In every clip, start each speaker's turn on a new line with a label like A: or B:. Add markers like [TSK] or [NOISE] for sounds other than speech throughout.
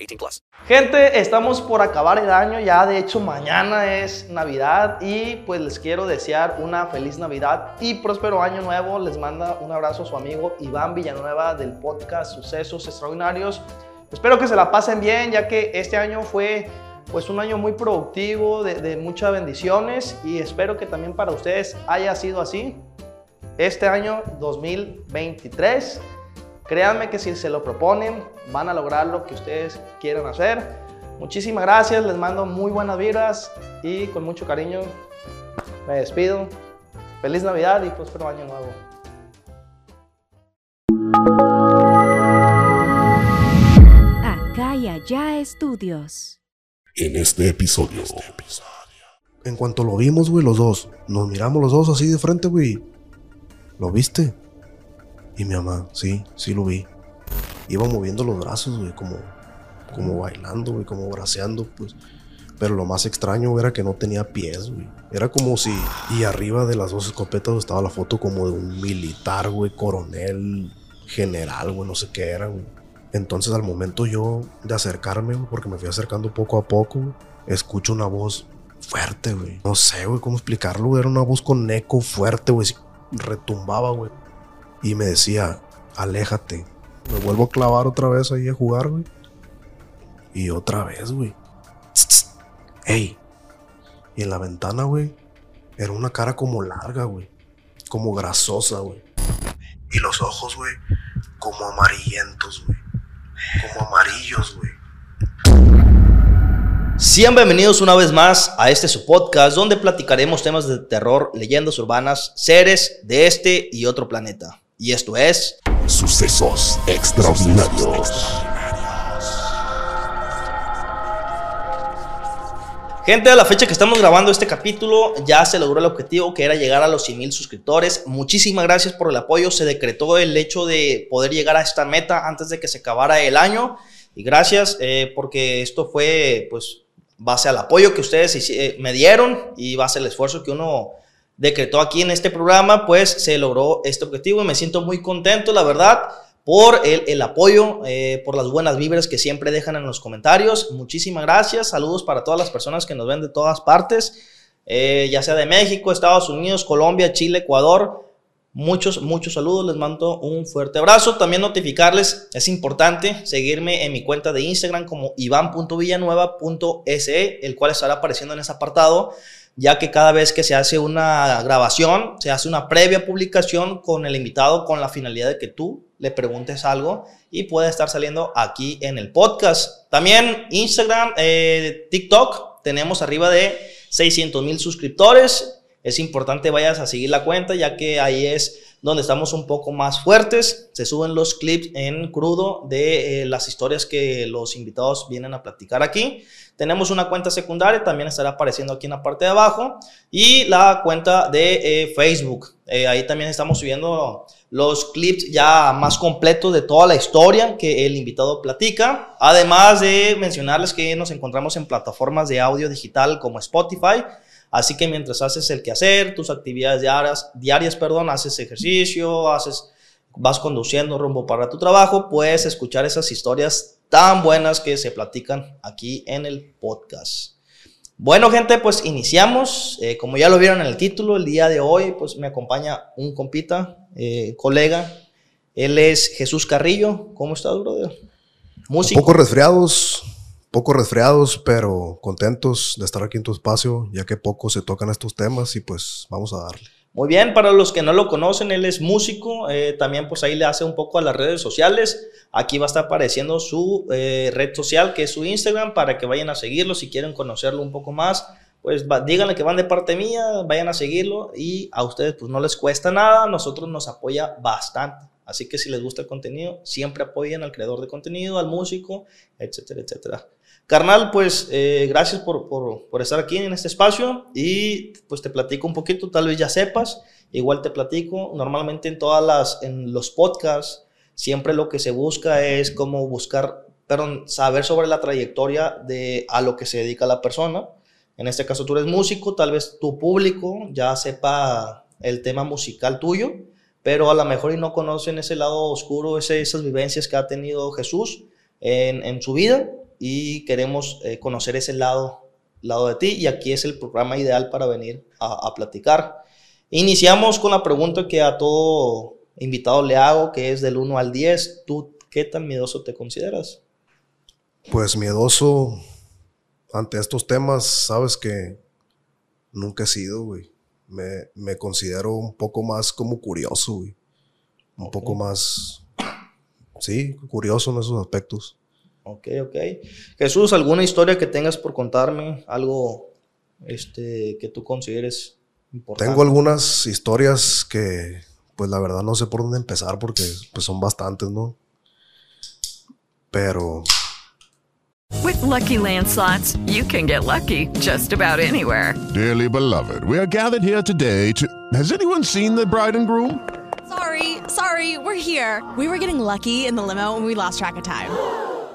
A: 18 plus.
B: Gente, estamos por acabar el año, ya de hecho mañana es Navidad y pues les quiero desear una feliz Navidad y próspero año nuevo. Les manda un abrazo a su amigo Iván Villanueva del podcast Sucesos Extraordinarios. Espero que se la pasen bien ya que este año fue pues un año muy productivo, de, de muchas bendiciones y espero que también para ustedes haya sido así. Este año 2023, créanme que si se lo proponen, van a lograr lo que ustedes quieran hacer. Muchísimas gracias, les mando muy buenas vibras y con mucho cariño me despido. Feliz Navidad y próspero año nuevo.
C: Acá y allá estudios.
D: En este episodio.
E: En cuanto lo vimos, güey, los dos, nos miramos los dos así de frente, güey. ¿Lo viste? Y mi mamá, sí, sí lo vi. Iba moviendo los brazos, güey, como, como bailando, güey, como braceando, pues. Pero lo más extraño era que no tenía pies, güey. Era como si. Y arriba de las dos escopetas estaba la foto como de un militar, güey, coronel, general, güey, no sé qué era, güey. Entonces, al momento yo de acercarme, güey, porque me fui acercando poco a poco, güey, escucho una voz fuerte, güey. No sé, güey, cómo explicarlo, güey. Era una voz con eco fuerte, güey. Retumbaba, güey. Y me decía, aléjate. Me vuelvo a clavar otra vez ahí a jugar, güey. Y otra vez, güey. Ey. Y en la ventana, güey, era una cara como larga, güey. Como grasosa, güey. Y los ojos, güey, como amarillentos, güey. Como amarillos, güey.
B: Sean bienvenidos una vez más a este su podcast donde platicaremos temas de terror, leyendas urbanas, seres de este y otro planeta. Y esto es
D: Sucesos extraordinarios.
B: Gente, a la fecha que estamos grabando este capítulo ya se logró el objetivo que era llegar a los 100 mil suscriptores. Muchísimas gracias por el apoyo. Se decretó el hecho de poder llegar a esta meta antes de que se acabara el año. Y gracias eh, porque esto fue pues base al apoyo que ustedes eh, me dieron y base al esfuerzo que uno decretó aquí en este programa, pues se logró este objetivo y me siento muy contento, la verdad, por el, el apoyo, eh, por las buenas vibras que siempre dejan en los comentarios. Muchísimas gracias, saludos para todas las personas que nos ven de todas partes, eh, ya sea de México, Estados Unidos, Colombia, Chile, Ecuador. Muchos, muchos saludos, les mando un fuerte abrazo. También notificarles, es importante seguirme en mi cuenta de Instagram como ivan.villanueva.se, el cual estará apareciendo en ese apartado, ya que cada vez que se hace una grabación, se hace una previa publicación con el invitado con la finalidad de que tú le preguntes algo y puede estar saliendo aquí en el podcast. También Instagram, eh, TikTok, tenemos arriba de 600 mil suscriptores. Es importante vayas a seguir la cuenta ya que ahí es donde estamos un poco más fuertes. Se suben los clips en crudo de eh, las historias que los invitados vienen a platicar aquí. Tenemos una cuenta secundaria, también estará apareciendo aquí en la parte de abajo. Y la cuenta de eh, Facebook. Eh, ahí también estamos subiendo los clips ya más completos de toda la historia que el invitado platica. Además de mencionarles que nos encontramos en plataformas de audio digital como Spotify. Así que mientras haces el quehacer, tus actividades diarias, diarias perdón, haces ejercicio, haces, vas conduciendo rumbo para tu trabajo, puedes escuchar esas historias tan buenas que se platican aquí en el podcast. Bueno, gente, pues iniciamos. Eh, como ya lo vieron en el título, el día de hoy, pues me acompaña un compita, eh, colega. Él es Jesús Carrillo. ¿Cómo estás, brother? Músico.
E: poco resfriados, poco resfriados, pero contentos de estar aquí en tu espacio, ya que poco se tocan estos temas y pues vamos a darle.
B: Muy bien, para los que no lo conocen, él es músico, eh, también pues ahí le hace un poco a las redes sociales. Aquí va a estar apareciendo su eh, red social, que es su Instagram, para que vayan a seguirlo si quieren conocerlo un poco más. Pues díganle que van de parte mía, vayan a seguirlo y a ustedes pues no les cuesta nada, nosotros nos apoya bastante. Así que si les gusta el contenido, siempre apoyen al creador de contenido, al músico, etcétera, etcétera. Carnal, pues eh, gracias por, por, estar aquí en este espacio y pues te platico un poquito, tal vez ya sepas, igual te platico, normalmente en todas las, en los podcasts, siempre lo que se busca es como buscar, perdón, saber sobre la trayectoria de a lo que se dedica la persona. En este caso tú eres músico, tal vez tu público ya sepa el tema musical tuyo, pero a lo mejor y no conocen ese lado oscuro, ese- esas vivencias que ha tenido Jesús en, en su vida y queremos eh, conocer ese lado, lado de ti y aquí es el programa ideal para venir a, a platicar. Iniciamos con la pregunta que a todo invitado le hago, que es del 1 al 10. ¿Tú qué tan miedoso te consideras?
E: Pues miedoso ante estos temas, sabes que nunca he sido, güey. Me, me considero un poco más como curioso, güey. Un poco más, sí, curioso en esos aspectos.
B: Ok, ok. Jesús, ¿alguna historia que tengas por contarme? Algo este, que tú consideres importante.
E: Tengo algunas historias que, pues la verdad no sé por dónde empezar porque pues, son bastantes, ¿no? Pero
F: With Lucky Land slots, you can get lucky just about anywhere.
G: Dearly beloved, we are gathered here today to. Has anyone seen the bride and groom?
H: Sorry, sorry, we're here. We were getting lucky in the limo and we lost track of time.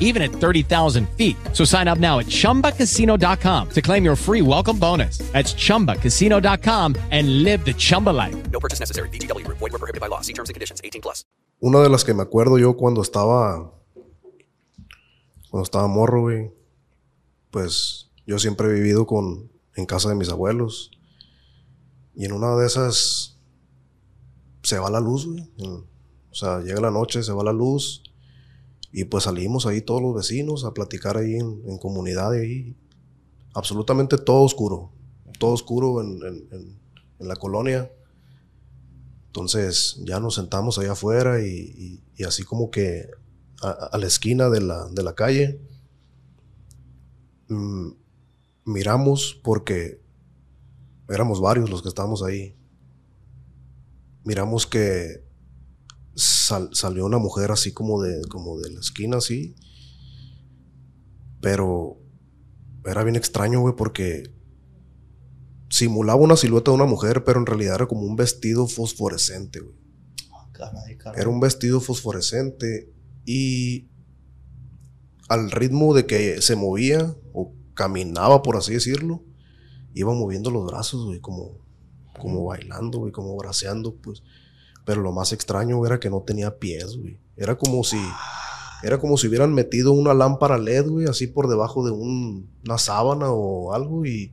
I: even at 30,000 feet. So sign up now at chumbacasino.com to claim your free welcome bonus. That's chumbacasino.com and live the Chumba life.
A: No purchase necessary. VGW Group. Void were prohibited by law. See terms and conditions. 18 plus.
E: una de las que me acuerdo yo cuando estaba, cuando estaba morro, güey, pues yo siempre he vivido con, en casa de mis abuelos. Y en una de esas se va la luz, güey. O sea, llega la noche, se va la luz. Y pues salimos ahí todos los vecinos a platicar ahí en, comunidad ahí. Absolutamente todo oscuro. Todo oscuro en, en- la colonia. Entonces ya nos sentamos allá afuera y, así como que a, a la esquina de la, de la calle mm, miramos porque éramos varios los que estábamos ahí. Miramos que sal- salió una mujer así como de, como de la esquina así. Pero era bien extraño, güey, porque simulaba una silueta de una mujer, pero en realidad era como un vestido fosforescente, güey.
B: Caray, caray.
E: Era un vestido fosforescente y al ritmo de que se movía o caminaba, por así decirlo, iba moviendo los brazos, güey, como, como bailando, güey, como braceando, pues. Pero lo más extraño era que no tenía pies, güey. Era como si, era como si hubieran metido una lámpara LED, güey, así por debajo de un- una sábana o algo y,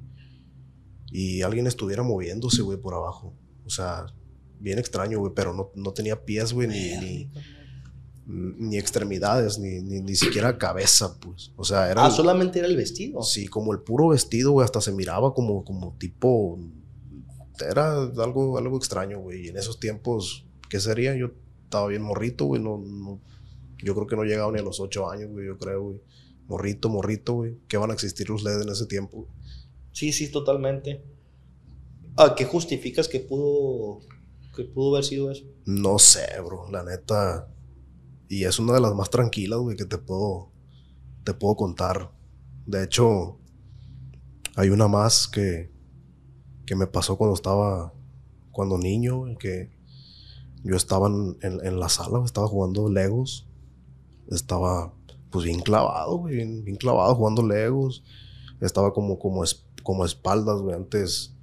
E: y alguien estuviera moviéndose, güey, por abajo. O sea, bien extraño, güey, pero no, no tenía pies, güey, ni, ni, ni extremidades, ni, ni, ni siquiera cabeza, pues. O sea, era...
B: Ah, solamente era el vestido.
E: Sí, como el puro vestido, güey, hasta se miraba como, como tipo era algo, algo extraño, güey. Y en esos tiempos, ¿qué sería? Yo estaba bien morrito, güey. No, no- yo creo que no llegaba ni a los ocho años, güey. Yo creo, güey. Morrito, morrito, güey. ¿Qué van a existir los LED en ese tiempo?
B: Sí, sí, totalmente. ¿A qué justificas que pudo, que pudo haber sido eso?
E: No sé, bro. La neta. Y es una de las más tranquilas, güey, que te puedo, te puedo contar. De hecho, hay una más que, que me pasó cuando estaba, cuando niño, que yo estaba en, en- en la sala, estaba jugando Legos. Estaba, pues, bien clavado, bien, bien clavado jugando Legos. Estaba como, como, es- como espaldas, güey. Antes,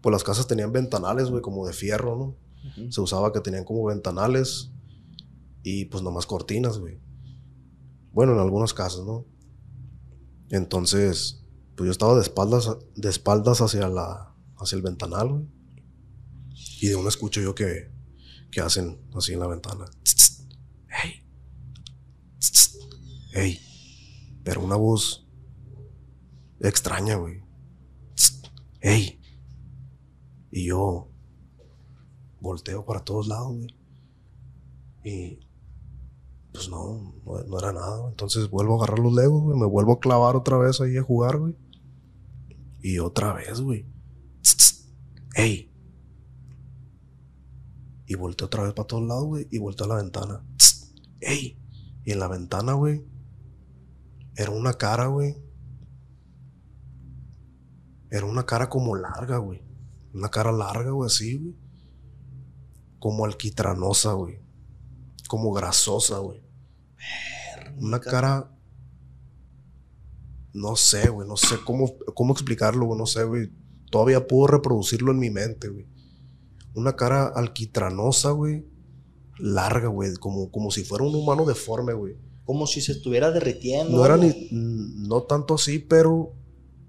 E: pues las casas tenían ventanales, güey, como de fierro, ¿no? Se usaba que tenían como ventanales y pues nomás cortinas, güey. Bueno, en algunas casas, ¿no? Entonces, pues yo estaba de espaldas, de espaldas hacia la, hacia el ventanal, güey. Y de una escucho yo que, que hacen así en la ventana. Hey. Hey. Pero una voz extraña, güey. Hey. Y yo volteo para todos lados, güey. Y pues no, no, no era nada. güey. Entonces vuelvo a agarrar los legos, güey. Me vuelvo a clavar otra vez ahí a jugar, güey. Y otra vez, güey. Ey. Y volteo otra vez para todos lados, güey. Y volteo a la ventana. [TSK] Ey. Y en la ventana, güey. Era una cara, güey. Era una cara como larga, güey. Una cara larga, güey, así, güey. Como alquitranosa, güey. Como grasosa, güey. Una cara. No sé, güey. No sé cómo, cómo explicarlo, güey. No sé, güey. Todavía puedo reproducirlo en mi mente, güey. Una cara alquitranosa, güey. Larga, güey. Como, como si fuera un humano deforme, güey.
B: Como si se estuviera derritiendo.
E: No era ni. No tanto así, pero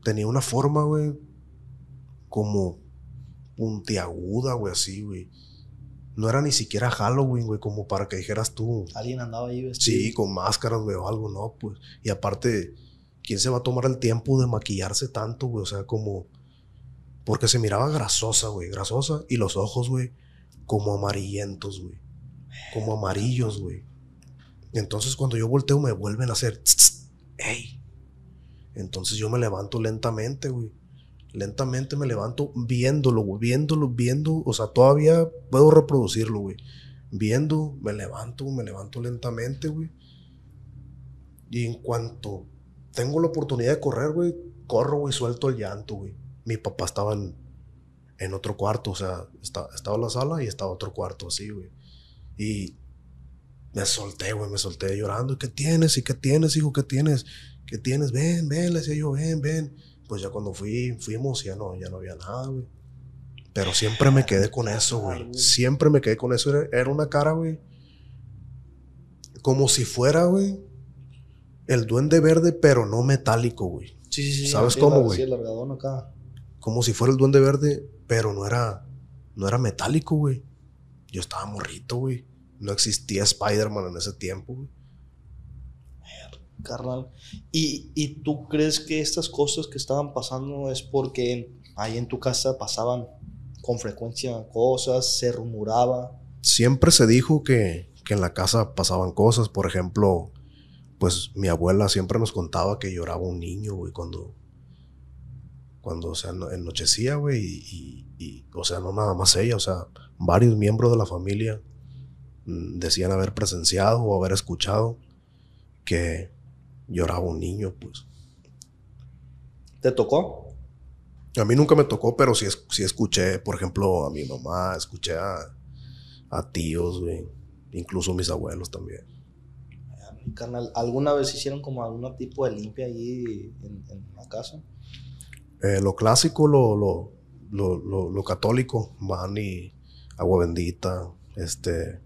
E: tenía una forma, güey. Como puntiaguda, güey, así, güey. No era ni siquiera Halloween, güey, como para que dijeras tú.
B: Alguien andaba ahí vestido.
E: Sí, con máscaras, güey, o algo, ¿no? Pues. Y aparte, ¿quién se va a tomar el tiempo de maquillarse tanto, güey? O sea, como. Porque se miraba grasosa, güey, grasosa. Y los ojos, güey, como amarillentos, güey. Como amarillos, güey. Entonces, cuando yo volteo, me vuelven a hacer. ¡Ey! Entonces yo me levanto lentamente, güey. Lentamente me levanto viéndolo, güey. Viéndolo, viendo. O sea, todavía puedo reproducirlo, güey. Viendo, me levanto, me levanto lentamente, güey. Y en cuanto tengo la oportunidad de correr, güey, corro, güey, suelto el llanto, güey. Mi papá estaba en, en otro cuarto, o sea, está- estaba en la sala y estaba otro cuarto así, güey. Y me solté, güey, me solté llorando. ¿Qué tienes? ¿Y qué tienes, hijo? ¿Qué tienes? ¿Qué tienes? Ven, ven, le decía yo, ven, ven. Pues ya cuando fui, fuimos, ya no, ya no había nada, güey. Pero siempre me quedé con eso, güey. Siempre me quedé con eso. Era, era una cara, güey. Como si fuera, güey. El duende verde, pero no metálico, güey.
B: Sí, sí, sí.
E: ¿Sabes
B: sí,
E: cómo, güey?
B: Sí, el acá.
E: Como si fuera el duende verde, pero no era, no era metálico, güey. Yo estaba morrito, güey. No existía Spider-Man en ese tiempo, güey.
B: carnal. ¿Y, ¿Y tú crees que estas cosas que estaban pasando es porque ahí en tu casa pasaban con frecuencia cosas, se rumoraba?
E: Siempre se dijo que, que en la casa pasaban cosas. Por ejemplo, pues mi abuela siempre nos contaba que lloraba un niño, güey, cuando, cuando se ano- ennochecía, güey. Y, y- y, o sea, no nada más ella, o sea, varios miembros de la familia mm, decían haber presenciado o haber escuchado que lloraba un niño, pues.
B: ¿Te tocó?
E: A mí nunca me tocó, pero sí, sí escuché, por ejemplo, a mi mamá, escuché a, a tíos, güey. Incluso mis abuelos también.
B: Carnal, ¿alguna vez hicieron como algún tipo de limpia ahí en, en la casa?
E: Eh, lo clásico, lo, lo, lo, lo- católico, van y agua bendita, este,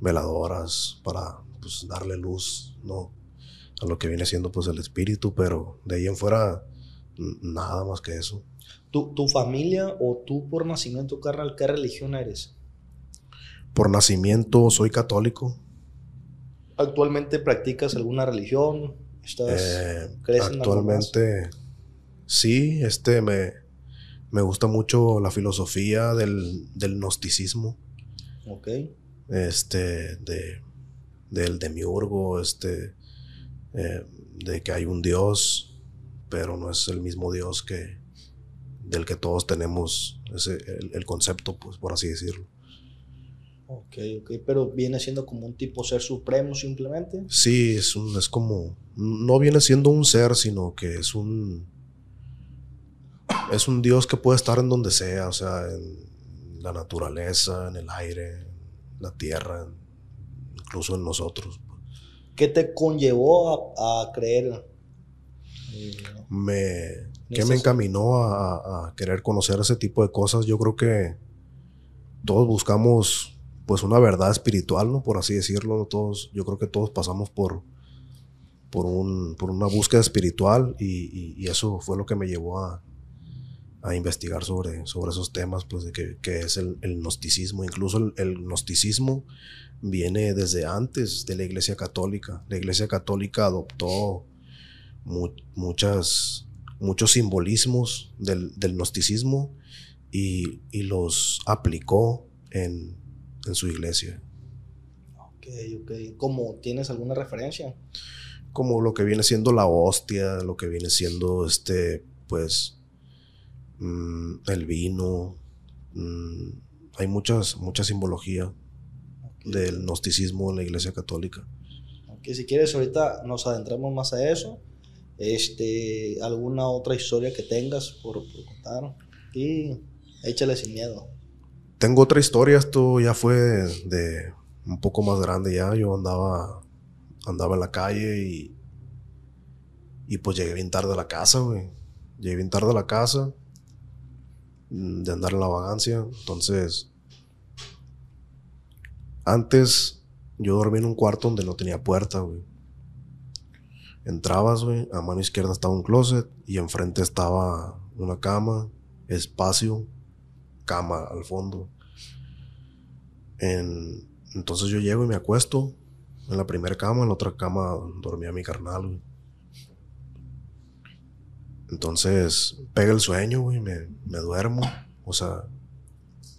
E: veladoras para pues, darle luz, ¿no? A lo que viene siendo pues el espíritu, pero de ahí en fuera nada más que eso.
B: ¿Tu, tu familia o tú por nacimiento, carnal, qué religión eres?
E: Por nacimiento soy católico.
B: ¿Actualmente practicas alguna religión? ¿Estás,
E: Eh, actualmente sí, este me, Me gusta mucho la filosofía del, del gnosticismo.
B: Ok.
E: Este, de, del demiurgo, este, eh, de que hay un Dios, pero no es el mismo Dios que del que todos tenemos ese, el, el concepto, pues, por así decirlo.
B: Ok, ok. Pero viene siendo como un tipo ser supremo simplemente.
E: Sí, es, un, es como. No viene siendo un ser, sino que es un. Es un Dios que puede estar en donde sea, o sea, en la naturaleza, en el aire, en la tierra, incluso en nosotros.
B: ¿Qué te conllevó a, a creer?
E: Me, ¿Qué me encaminó a, a querer conocer ese tipo de cosas? Yo creo que todos buscamos pues una verdad espiritual, ¿no? Por así decirlo, todos, yo creo que todos pasamos por, por, un, por una búsqueda espiritual y, y- y eso fue lo que me llevó a, a investigar sobre, sobre esos temas, pues de que, que es el, el gnosticismo. Incluso el, el gnosticismo viene desde antes de la Iglesia Católica. La Iglesia Católica adoptó mu- muchas, muchos simbolismos del, del gnosticismo y, y los aplicó en, en su iglesia.
B: Ok, ok. ¿Cómo tienes alguna referencia?
E: Como lo que viene siendo la hostia, lo que viene siendo este, pues, mm, el vino. mm, hay muchas, mucha simbología del gnosticismo en la iglesia católica.
B: Que si quieres ahorita nos adentramos más a eso. Este, alguna otra historia que tengas por, por contar. Y échale sin miedo.
E: Tengo otra historia, esto ya fue de, de un poco más grande ya. Yo andaba, andaba en la calle y, y pues llegué bien tarde a la casa, güey. Llegué bien tarde a la casa de andar en la vagancia. Entonces, antes yo dormía en un cuarto donde no tenía puerta, güey. Entrabas, güey, a mano izquierda estaba un closet y enfrente estaba una cama, espacio, cama al fondo. En- entonces yo llego y me acuesto en la primera cama, en la otra cama dormía mi carnal, güey. Entonces pega el sueño, güey, me, me duermo, o sea,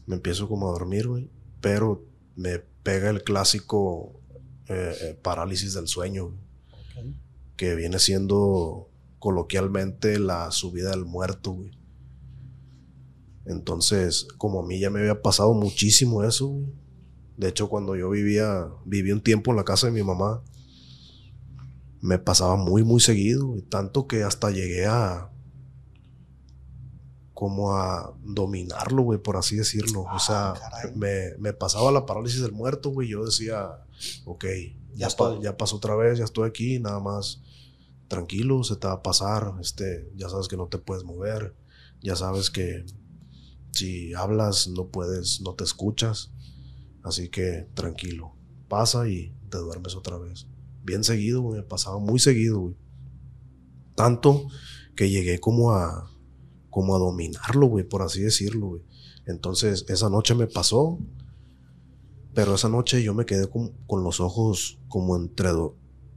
E: me empiezo como a dormir, güey, pero me pega el clásico eh, eh, parálisis del sueño, güey, que viene siendo coloquialmente la subida del muerto, güey. Entonces, como a mí ya me había pasado muchísimo eso, güey. De hecho, cuando yo vivía, viví un tiempo en la casa de mi mamá, me pasaba muy, muy seguido. Tanto que hasta llegué a, como a dominarlo, güey, por así decirlo. O sea, me, me pasaba la parálisis del muerto, güey. Yo decía, ok, ya, pa- ya pasó otra vez, ya estoy aquí, nada más tranquilo, se te va a pasar. Este, ya sabes que no te puedes mover, ya sabes que si hablas no puedes, no te escuchas. Así que tranquilo, pasa y te duermes otra vez. Bien seguido, me pasaba muy seguido. Tanto que llegué como a, como a dominarlo, güey, por así decirlo. Entonces, esa noche me pasó, pero esa noche yo me quedé con, con los ojos como entre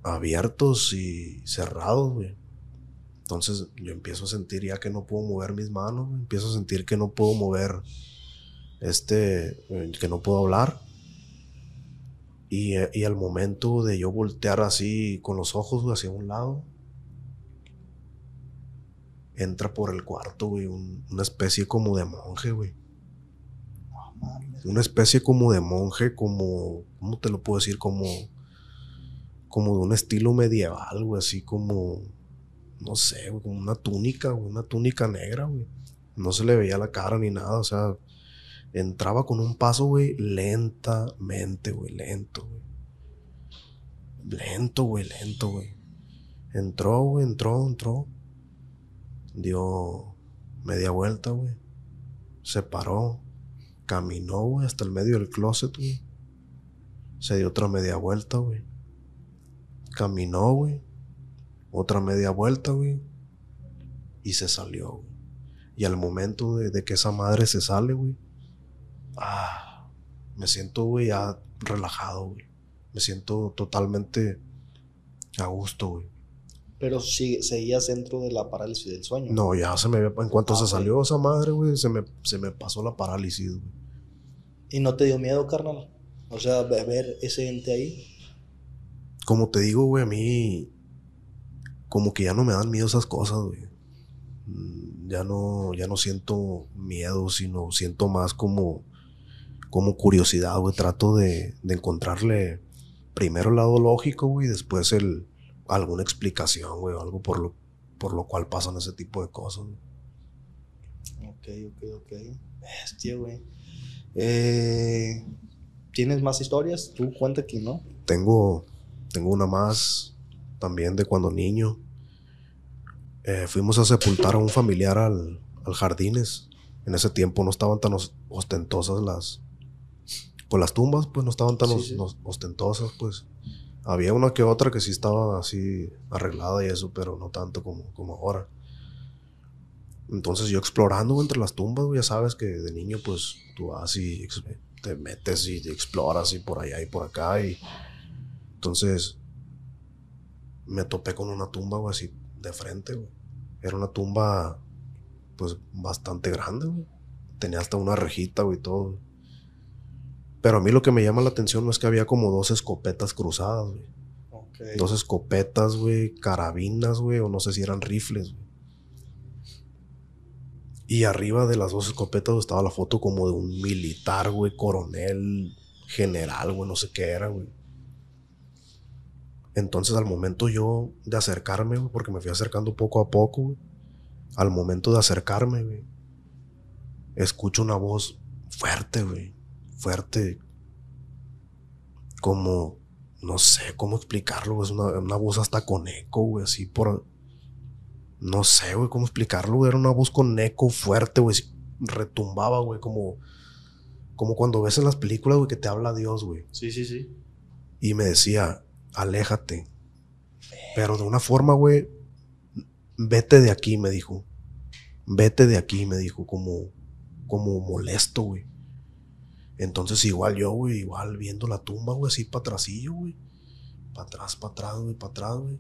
E: abiertos y cerrados, güey. Entonces yo empiezo a sentir ya que no puedo mover mis manos, empiezo a sentir que no puedo mover, este, eh, que no puedo hablar. Y, eh, y al momento de yo voltear así con los ojos hacia un lado, entra por el cuarto, güey, un- una especie como de monje, güey. Una especie como de monje, como, ¿cómo te lo puedo decir? Como, como de un estilo medieval, güey, así como, no sé, güey, como una túnica, güey, una túnica negra, güey. No se le veía la cara ni nada, o sea, entraba con un paso, güey, lentamente, güey, lento, güey. Lento, güey, lento, güey. Entró, güey, entró, entró. Dio media vuelta, güey. Se paró. Caminó, güey, hasta el medio del closet, güey. Se dio otra media vuelta, güey. Caminó, güey. Otra media vuelta, güey. Y se salió, güey. Y al momento de, de que esa madre se sale, güey. Ah, me siento, güey, ya relajado, güey. Me siento totalmente a gusto, güey.
B: Pero sí, seguías dentro de la parálisis del sueño.
E: No, ya se me... En cuanto
B: Ah,
E: se
B: ok.
E: salió esa madre, güey, se me, se me pasó la parálisis, güey.
B: ¿Y no te dio miedo, carnal? O sea, ve- ver ese ente ahí.
E: Como te digo, güey, a mí... Como que ya no me dan miedo esas cosas, güey. Mm, Ya no, ya no siento miedo, sino siento más como... Como curiosidad, güey. Trato de, de encontrarle primero el lado lógico, güey, después el... Alguna explicación, güey, o algo por lo, por lo cual pasan ese tipo de cosas. güey.
B: Ok, ok, ok. Bestia, güey. Eh, ¿Tienes más historias? Tú cuenta que no.
E: Tengo, tengo una más también de cuando niño. Eh, fuimos a sepultar a un familiar al, al Jardines. En ese tiempo no estaban tan os- ostentosas las... Pues las tumbas, pues no estaban tan
B: Sí,
E: os-
B: sí.
E: os- ostentosas, pues. Había una que otra que sí estaba así arreglada y eso, pero no tanto como, como ahora. Entonces yo explorando entre las tumbas, ya sabes que de niño pues tú vas y te metes y te exploras y por allá y por acá y entonces me topé con una tumba, güey, así de frente, güey. Era una tumba pues bastante grande, güey. Tenía hasta una rejita, güey, y todo. Pero a mí lo que me llama la atención no es que había como dos escopetas cruzadas, güey. Dos escopetas, güey, carabinas, güey, o no sé si eran rifles, güey. Y arriba de las dos escopetas estaba la foto como de un militar, güey, coronel, general, güey, no sé qué era, güey. Entonces al momento yo de acercarme, güey, porque me fui acercando poco a poco, güey. Al momento de acercarme, güey, escucho una voz fuerte, güey. Fuerte. Como, no sé cómo explicarlo, güey. Es una, una voz hasta con eco, güey, así por... No sé, güey, cómo explicarlo, güey. Era una voz con eco fuerte, güey. Retumbaba, güey, como... Como cuando ves en las películas, güey, que te habla Dios, güey.
B: Sí, sí, sí.
E: Y me decía, aléjate. Pero de una forma, güey, vete de aquí, me dijo. Vete de aquí, me dijo, como, como molesto, güey. Entonces igual yo, güey, igual viendo la tumba, güey, así para atrasillo, güey. Para atrás, para atrás, güey, para atrás, güey.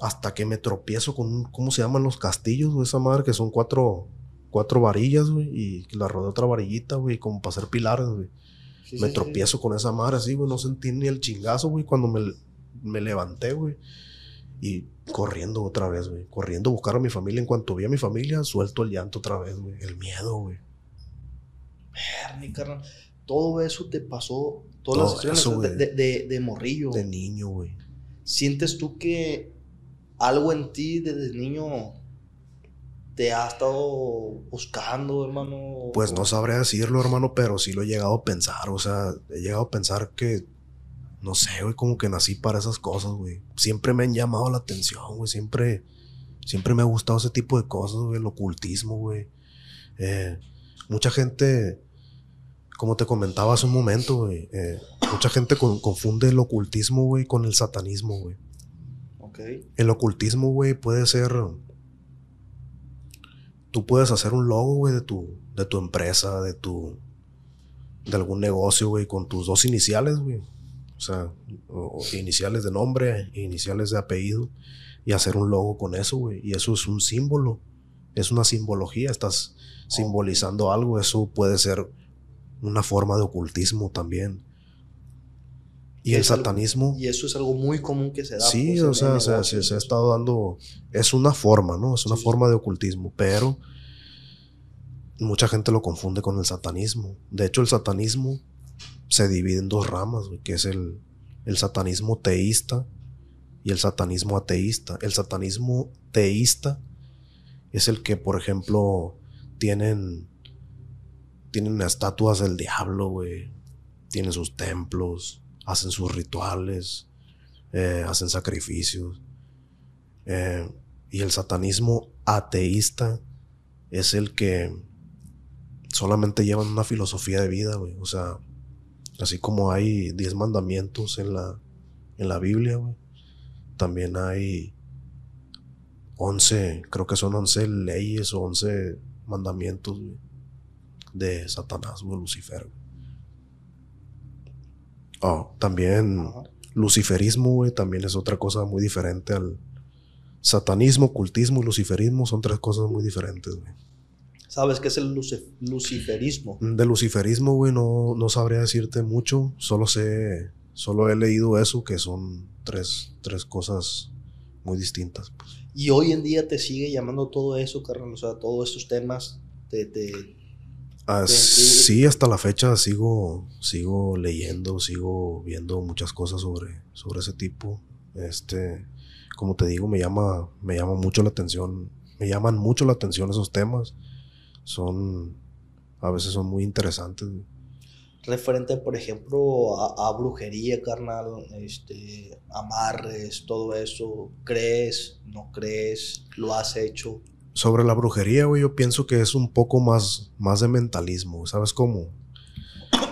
E: Hasta que me tropiezo con, un- ¿cómo se llaman los castillos, güey? Esa madre que son cuatro, cuatro varillas, güey. Y la rodea otra varillita, güey, como para hacer pilares, güey.
B: Sí,
E: me
B: sí,
E: tropiezo con esa madre así, güey. No sentí ni el chingazo, güey, cuando me, me levanté, güey. Y corriendo otra vez, güey. Corriendo a buscar a mi familia. En cuanto vi a mi familia, suelto el llanto otra vez, güey. El miedo, güey.
B: Bernie, carnal. Todo eso te pasó, todas
E: Todo
B: las sesiones
E: eso,
B: de- de- de morrillo.
E: De niño, güey.
B: ¿Sientes tú que algo en ti desde niño te ha estado buscando, hermano?
E: Pues no sabré decirlo, hermano, pero sí lo he llegado a pensar. O sea, he llegado a pensar que, no sé, güey, como que nací para esas cosas, güey. Siempre me han llamado la atención, güey. Siempre, siempre me ha gustado ese tipo de cosas, güey. El ocultismo, güey. Eh, mucha gente, como te comentaba hace un momento, güey, eh, mucha gente con- confunde el ocultismo, güey, con el satanismo, güey.
B: Ok.
E: El ocultismo, güey, puede ser. Tú puedes hacer un logo, güey, de tu, de tu empresa, de tu. de algún negocio, güey, con tus dos iniciales, güey. O sea, o- o iniciales de nombre, iniciales de apellido. Y hacer un logo con eso, güey. Y eso es un símbolo. Es una simbología. Estás simbolizando algo. Eso puede ser una forma de ocultismo también. Y el
B: algo-
E: satanismo.
B: Y eso es algo muy común que se da.
E: Sí,
B: pues,
E: o sea, se,
B: negocios.
E: se- se ha estado dando. Es una forma, ¿no? Es una forma de ocultismo, pero mucha gente lo confunde con el satanismo. De hecho, el satanismo se divide en dos ramas, güey, que es el, el satanismo teísta y el satanismo ateísta. El satanismo teísta es el que, por ejemplo, tienen, tienen estatuas del diablo, güey. Tienen sus templos, hacen sus rituales, eh, hacen sacrificios. Eh, y el satanismo ateísta es el que solamente llevan una filosofía de vida, güey. O sea, así como hay 10 mandamientos en la, en la Biblia, güey. También hay 11, creo que son 11 leyes o 11 mandamientos, güey, de Satanás, güey, Lucifer. Oh, también luciferismo, güey, también es otra cosa muy diferente al, Satanismo, ocultismo y luciferismo son tres cosas muy diferentes, güey.
B: ¿Sabes qué es el luciferismo?
E: De luciferismo, güey, no, no sabría decirte mucho. Solo sé, solo he leído eso, que son tres, tres cosas muy distintas. pues.
B: Y hoy en día te sigue llamando todo eso, carnal. O sea, todos estos temas te, te,
E: Ah, sí, hasta la fecha sigo, sigo leyendo, sigo viendo muchas cosas sobre, sobre ese tipo. Este, como te digo, me llama, me llama mucho la atención, me llaman mucho la atención esos temas. Son, a veces son muy interesantes.
B: referente, por ejemplo, a, a brujería, carnal, este, amarres, todo eso. ¿Crees? ¿No crees? ¿Lo has hecho?
E: Sobre la brujería, güey, yo pienso que es un poco más, más de mentalismo, ¿sabes cómo?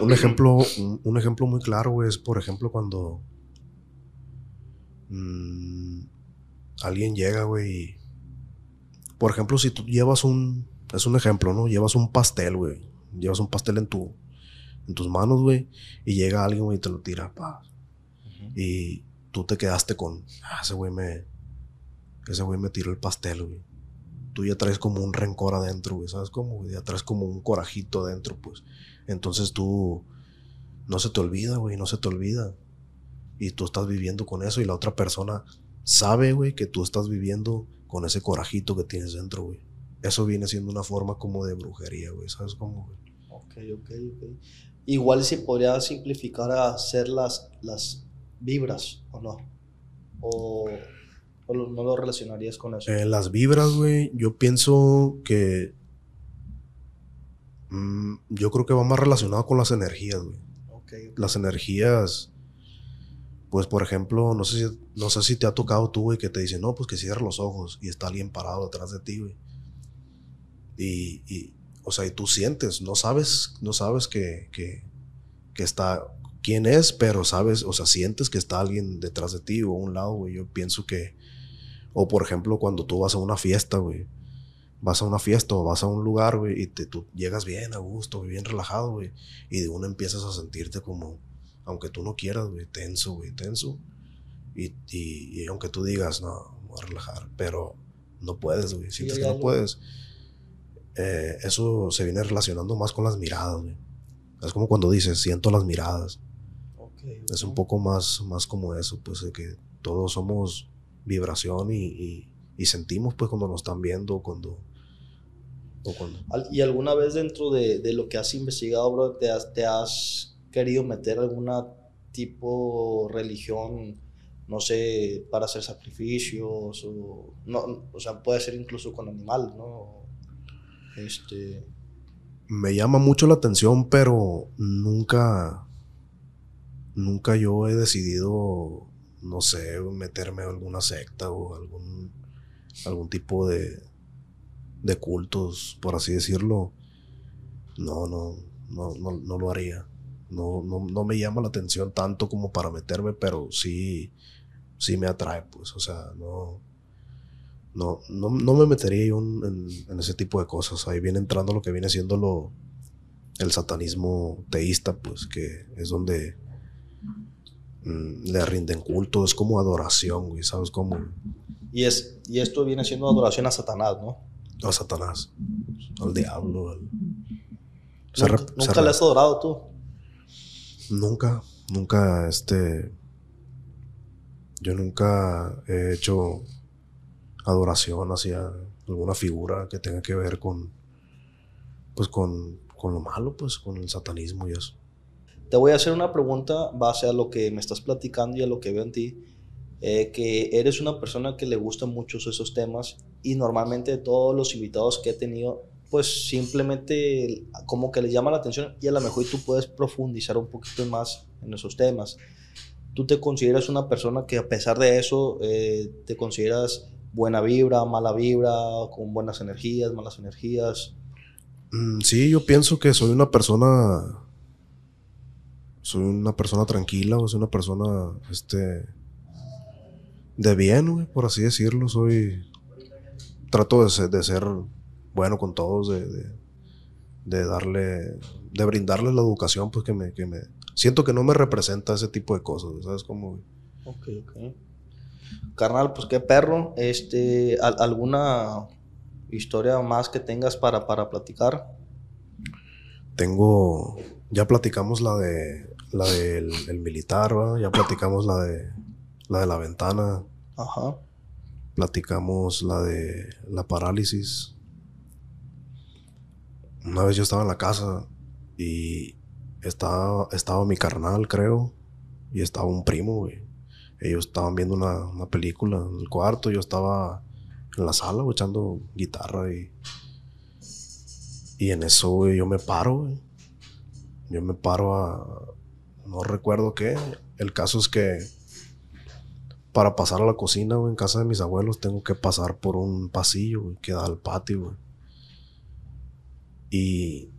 E: Un ejemplo, un, un ejemplo muy claro, güey, es por ejemplo cuando mm, alguien llega, güey, y, por ejemplo, si tú llevas un, es un ejemplo, ¿no? Llevas un pastel, güey, llevas un pastel en tu, en tus manos, güey, y llega alguien, güey, y te lo tira, pa, y tú te quedaste con, ah, ese güey me, ese güey me tiró el pastel, güey tú ya traes como un rencor adentro, güey, ¿sabes cómo? Ya traes como un corajito adentro, pues. Entonces tú no se te olvida, güey, no se te olvida. Y tú estás viviendo con eso y la otra persona sabe, güey, que tú estás viviendo con ese corajito que tienes dentro, güey. Eso viene siendo una forma como de brujería, güey, ¿sabes cómo, güey?
B: Ok, ok, ok. Igual se podría simplificar a hacer las, las vibras, ¿o no? O, o lo- no lo relacionarías con eso.
E: Eh, las vibras, güey, yo pienso que. mm, yo creo que va más relacionado con las energías, güey. Las energías. Pues, por ejemplo, no sé si, no sé si te ha tocado tú, güey, que te dicen, no, pues que cierres los ojos y está alguien parado detrás de ti, güey. Y, y, o sea, y tú sientes, no sabes, no sabes que, que, que está, quién es, pero sabes, o sea, sientes que está alguien detrás de ti o a un lado, güey. Yo pienso que, o por ejemplo, cuando tú vas a una fiesta, güey. Vas a una fiesta o vas a un lugar, güey, y te, tú llegas bien a gusto, bien relajado, güey. Y de uno empiezas a sentirte como, aunque tú no quieras, güey, tenso, güey, tenso. Y, y, y aunque tú digas, no, voy a relajar, pero no puedes, güey, sientes que no puedes. Eh, eso se viene relacionando más con las miradas, güey. Es como cuando dices, siento las miradas. Es un poco más, más como eso, pues, de que todos somos vibración y, y- y sentimos, pues, cuando nos están viendo, cuando... O cuando
B: ¿Y alguna vez dentro de, de lo que has investigado, bro, te has, te has querido meter alguna tipo religión, no sé, para hacer sacrificios o, no, o sea, puede ser incluso con animales, ¿no? Este,
E: me llama mucho la atención, pero nunca, nunca yo he decidido, no sé, meterme a alguna secta o algún, algún tipo de, de cultos, por así decirlo. No, no, no, no, no lo haría. No, no, no me llama la atención tanto como para meterme, pero sí, sí me atrae, pues, o sea, no, no, no, no me metería yo en, en- ese tipo de cosas. Ahí viene entrando lo que viene siendo lo, el satanismo teísta, pues, que es donde le rinden culto, es como adoración, güey, ¿sabes cómo?
B: y, es, y esto viene siendo adoración a Satanás, ¿no?
E: A Satanás, al diablo, al... se
B: ¿Nunca,
E: se
B: le has adorado tú?
E: Nunca, nunca, este. Yo nunca he hecho adoración hacia alguna figura que tenga que ver con. Pues con, con lo malo, pues con el satanismo y eso.
B: Te voy a hacer una pregunta base a lo que me estás platicando y a lo que veo en ti. eh, que eres una persona que le gustan mucho esos temas y normalmente todos los invitados que he tenido, pues simplemente como que les llama la atención y a lo mejor tú puedes profundizar un poquito más en esos temas. ¿Tú te consideras una persona que a pesar de eso eh, te consideras buena vibra, mala vibra, con buenas energías, malas energías?
E: Mm, sí, yo pienso que soy una persona. Soy una persona tranquila, o soy una persona, este. De bien, güey, por así decirlo. Soy. Trato de ser, de ser bueno con todos, de, de, de darle. De brindarles la educación, pues que me, que me. Siento que no me representa ese tipo de cosas, ¿sabes cómo?
B: Ok, ok. Carnal, pues qué perro. Este, ¿al- ¿alguna historia más que tengas para, para platicar?
E: Tengo. Ya platicamos la de. La del el militar, ¿va? Ya platicamos la de. La de la ventana.
B: Ajá.
E: Platicamos la de la parálisis. Una vez yo estaba en la casa y estaba, estaba mi carnal, creo, y estaba un primo, güey. Ellos estaban viendo una, una película en el cuarto, yo estaba en la sala, güey, echando guitarra y... Y en eso, güey, yo me paro, güey. Yo me paro a... No recuerdo qué. El caso es que para pasar a la cocina, güey, en casa de mis abuelos, tengo que pasar por un pasillo, güey, que da al patio, güey. Y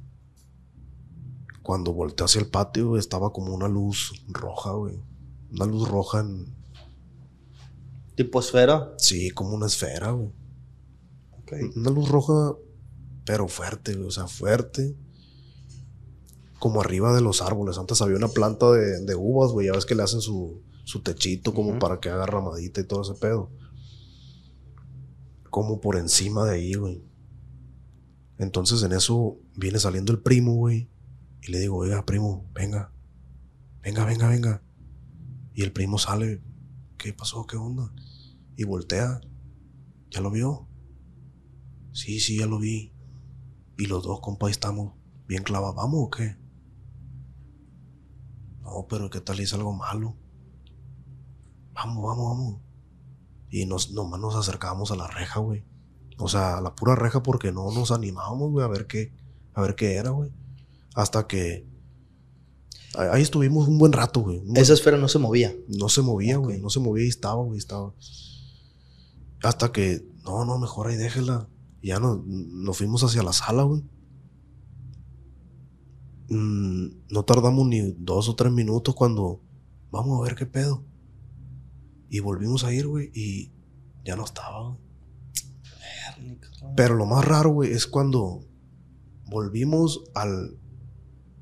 E: cuando volteé hacia el patio, güey, estaba como una luz roja, güey. Una luz roja en...
B: ¿Tipo esfera?
E: Sí, como una esfera, güey. Una luz roja, pero fuerte, güey. O sea, fuerte. Como arriba de los árboles. Antes había una planta de, de uvas, güey. Ya ves que le hacen su, su techito como para que haga ramadita y todo ese pedo. Como por encima de ahí, güey. Entonces en eso viene saliendo el primo, güey. Y le digo, oiga, primo, venga. Venga, venga, venga. Y el primo sale. ¿Qué pasó? ¿Qué onda? Y voltea. ¿Ya lo vio? Sí, sí, ya lo vi. Y los dos, compa, estamos bien clavados. ¿Vamos o qué? No, pero ¿qué tal es algo malo? Vamos, vamos, vamos. Y nos, nomás nos acercábamos a la reja, güey. O sea, a la pura reja porque no nos animábamos, güey, a ver qué, a ver qué era, güey. Hasta que ahí estuvimos un buen rato, güey. Buen-
B: Esa esfera no se movía.
E: no se movía, güey. No se movía y estaba, güey. Estaba. Hasta que, no, no, mejor ahí déjela. Y ya nos, nos fuimos hacia la sala, güey. Mm, no tardamos ni dos o tres minutos cuando vamos a ver qué pedo. Y volvimos a ir, güey, y ya no estaba. Pero lo más raro, güey, es cuando volvimos al.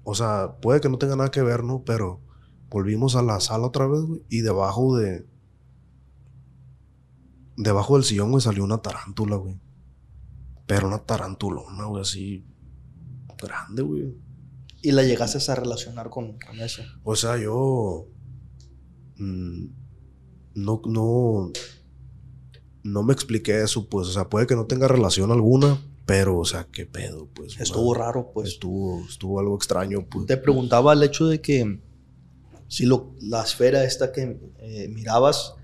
E: O sea, puede que no tenga nada que ver, ¿no? Pero volvimos a la sala otra vez, güey, y debajo de. Debajo del sillón, güey, salió una tarántula, güey. Pero una tarantulona, güey, así. Grande, güey.
B: Y la llegaste a relacionar con, con eso.
E: O sea, yo. mm, no, no. No me expliqué eso, pues. O sea, puede que no tenga relación alguna, pero, o sea, qué pedo, pues.
B: Estuvo
E: man.
B: raro, pues.
E: Estuvo, estuvo algo extraño, pues.
B: Te preguntaba el hecho de que si lo, la esfera esta que eh, mirabas,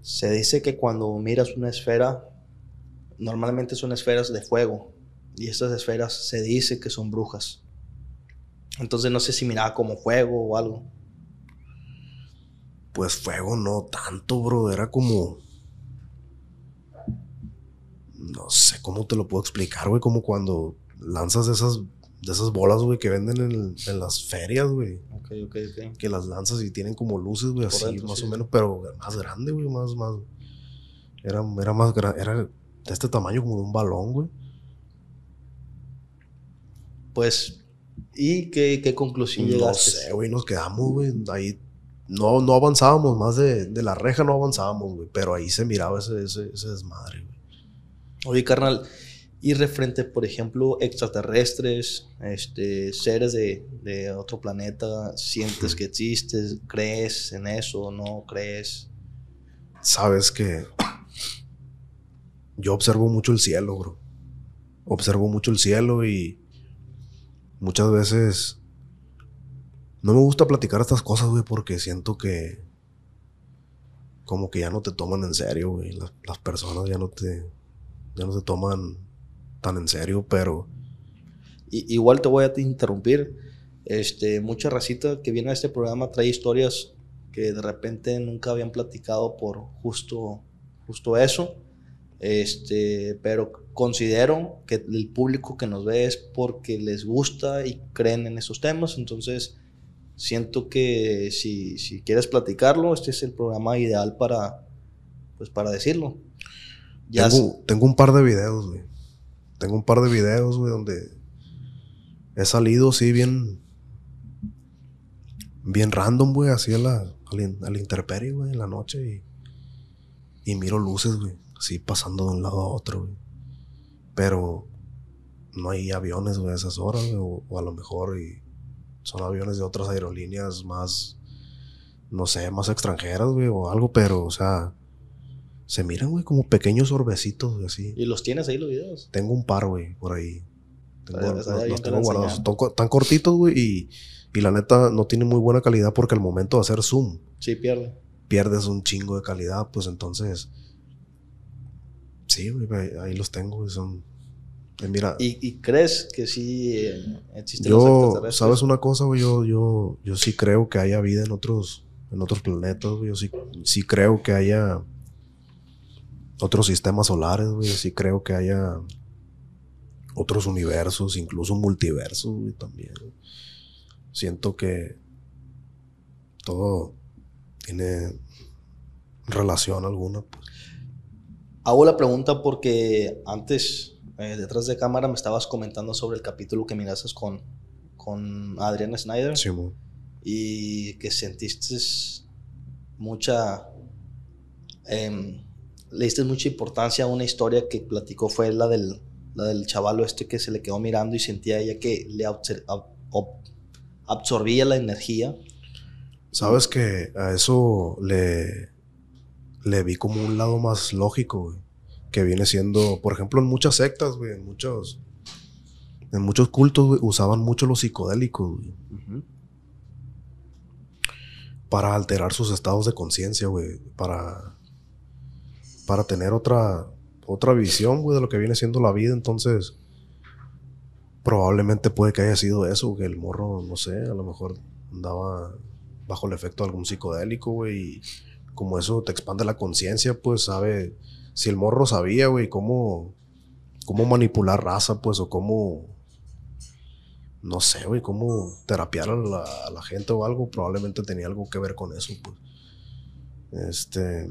B: se dice que cuando miras una esfera, normalmente son esferas de fuego. Y estas esferas se dice que son brujas. Entonces no sé si miraba como fuego o algo.
E: Pues fuego no tanto, bro. Era como. No sé cómo te lo puedo explicar, güey. Como cuando lanzas esas, de esas bolas, güey, que venden en, en las ferias, güey.
B: Ok, ok, ok.
E: Que las lanzas y tienen como luces, güey, así,
B: dentro,
E: más
B: sí,
E: o menos, pero más grande, güey, más, más. Era, era más grande, era de este tamaño como de un balón, güey.
B: Pues, ¿y qué, qué conclusión
E: No
B: llegaste?
E: sé, güey, nos quedamos, güey, ahí. No, no avanzábamos más de, de la reja, no avanzábamos, güey, pero ahí se miraba ese, ese, ese desmadre, güey.
B: Oye, carnal, y referente, por ejemplo, extraterrestres, este, seres de, de otro planeta, ¿sientes que existes? ¿Crees en eso? ¿No crees?
E: Sabes que yo observo mucho el cielo, bro. Observo mucho el cielo y muchas veces no me gusta platicar estas cosas, güey, porque siento que como que ya no te toman en serio, güey. Las, las personas ya no te ya no te toman tan en serio, pero
B: igual te voy a interrumpir. Este, mucha racita que viene a este programa trae historias que de repente nunca habían platicado por justo, justo eso. Este, pero considero que el público que nos ve es porque les gusta y creen en esos temas. Entonces, siento que si, si quieres platicarlo, este es el programa ideal para, pues, para decirlo. Ya
E: tengo, tengo un par de videos, güey. Tengo un par de videos, güey, donde he salido así bien. Bien random, güey, así a la, a la, in- a la intemperie, güey, en la noche. Y, y miro luces, güey, así pasando de un lado a otro, güey. Pero no hay aviones, güey, a esas horas, güey, o, o a lo mejor y son aviones de otras aerolíneas más, no sé, más extranjeras, güey, o algo, pero, o sea, se miran, güey, como pequeños orbecitos, güey, así.
B: ¿Y los tienes ahí los videos?
E: Tengo un par, güey, por ahí. Tengo- los, tengo guardados. Están Tan cortitos, güey, y, y la neta no tiene muy buena calidad porque al momento de hacer zoom
B: Sí, pierde.
E: pierdes un chingo de calidad, pues entonces. Sí, güey, ahí- los tengo, güey, son. eh, mira,
B: ¿Y, y crees que sí eh, existen los
E: yo,
B: extraterrestres?
E: ¿sabes una cosa, güey? Yo, yo, yo sí creo que haya vida en otros, en otros planetas, güey. Yo sí, sí creo que haya otros sistemas solares, güey. Sí creo que haya otros universos, incluso multiversos, güey, también. güey. Siento que todo tiene relación alguna, pues.
B: Hago la pregunta porque antes, eh, detrás de cámara, me estabas comentando sobre el capítulo que miraste con, con Adriana Snyder.
E: Sí, mo.
B: y que sentiste mucha. em, le diste mucha importancia a una historia que platicó, fue la del, la del chavalo este que se le quedó mirando y sentía ella que le absorbía la energía.
E: Sabes que a eso le, le vi como un lado más lógico, güey. Que viene siendo, por ejemplo, en muchas sectas, güey, en muchos, en muchos cultos, güey, usaban mucho los psicodélicos, güey. Para alterar sus estados de conciencia, güey. Para, para tener otra, otra visión, güey, de lo que viene siendo la vida. Entonces, probablemente puede que haya sido eso, que el morro, no sé, a lo mejor andaba bajo el efecto de algún psicodélico, güey, y como eso te expande la conciencia, pues sabe, si el morro sabía, güey, cómo, cómo manipular raza, pues, o cómo, no sé, güey, cómo terapiar a la, a la gente o algo, probablemente tenía algo que ver con eso, pues. Este,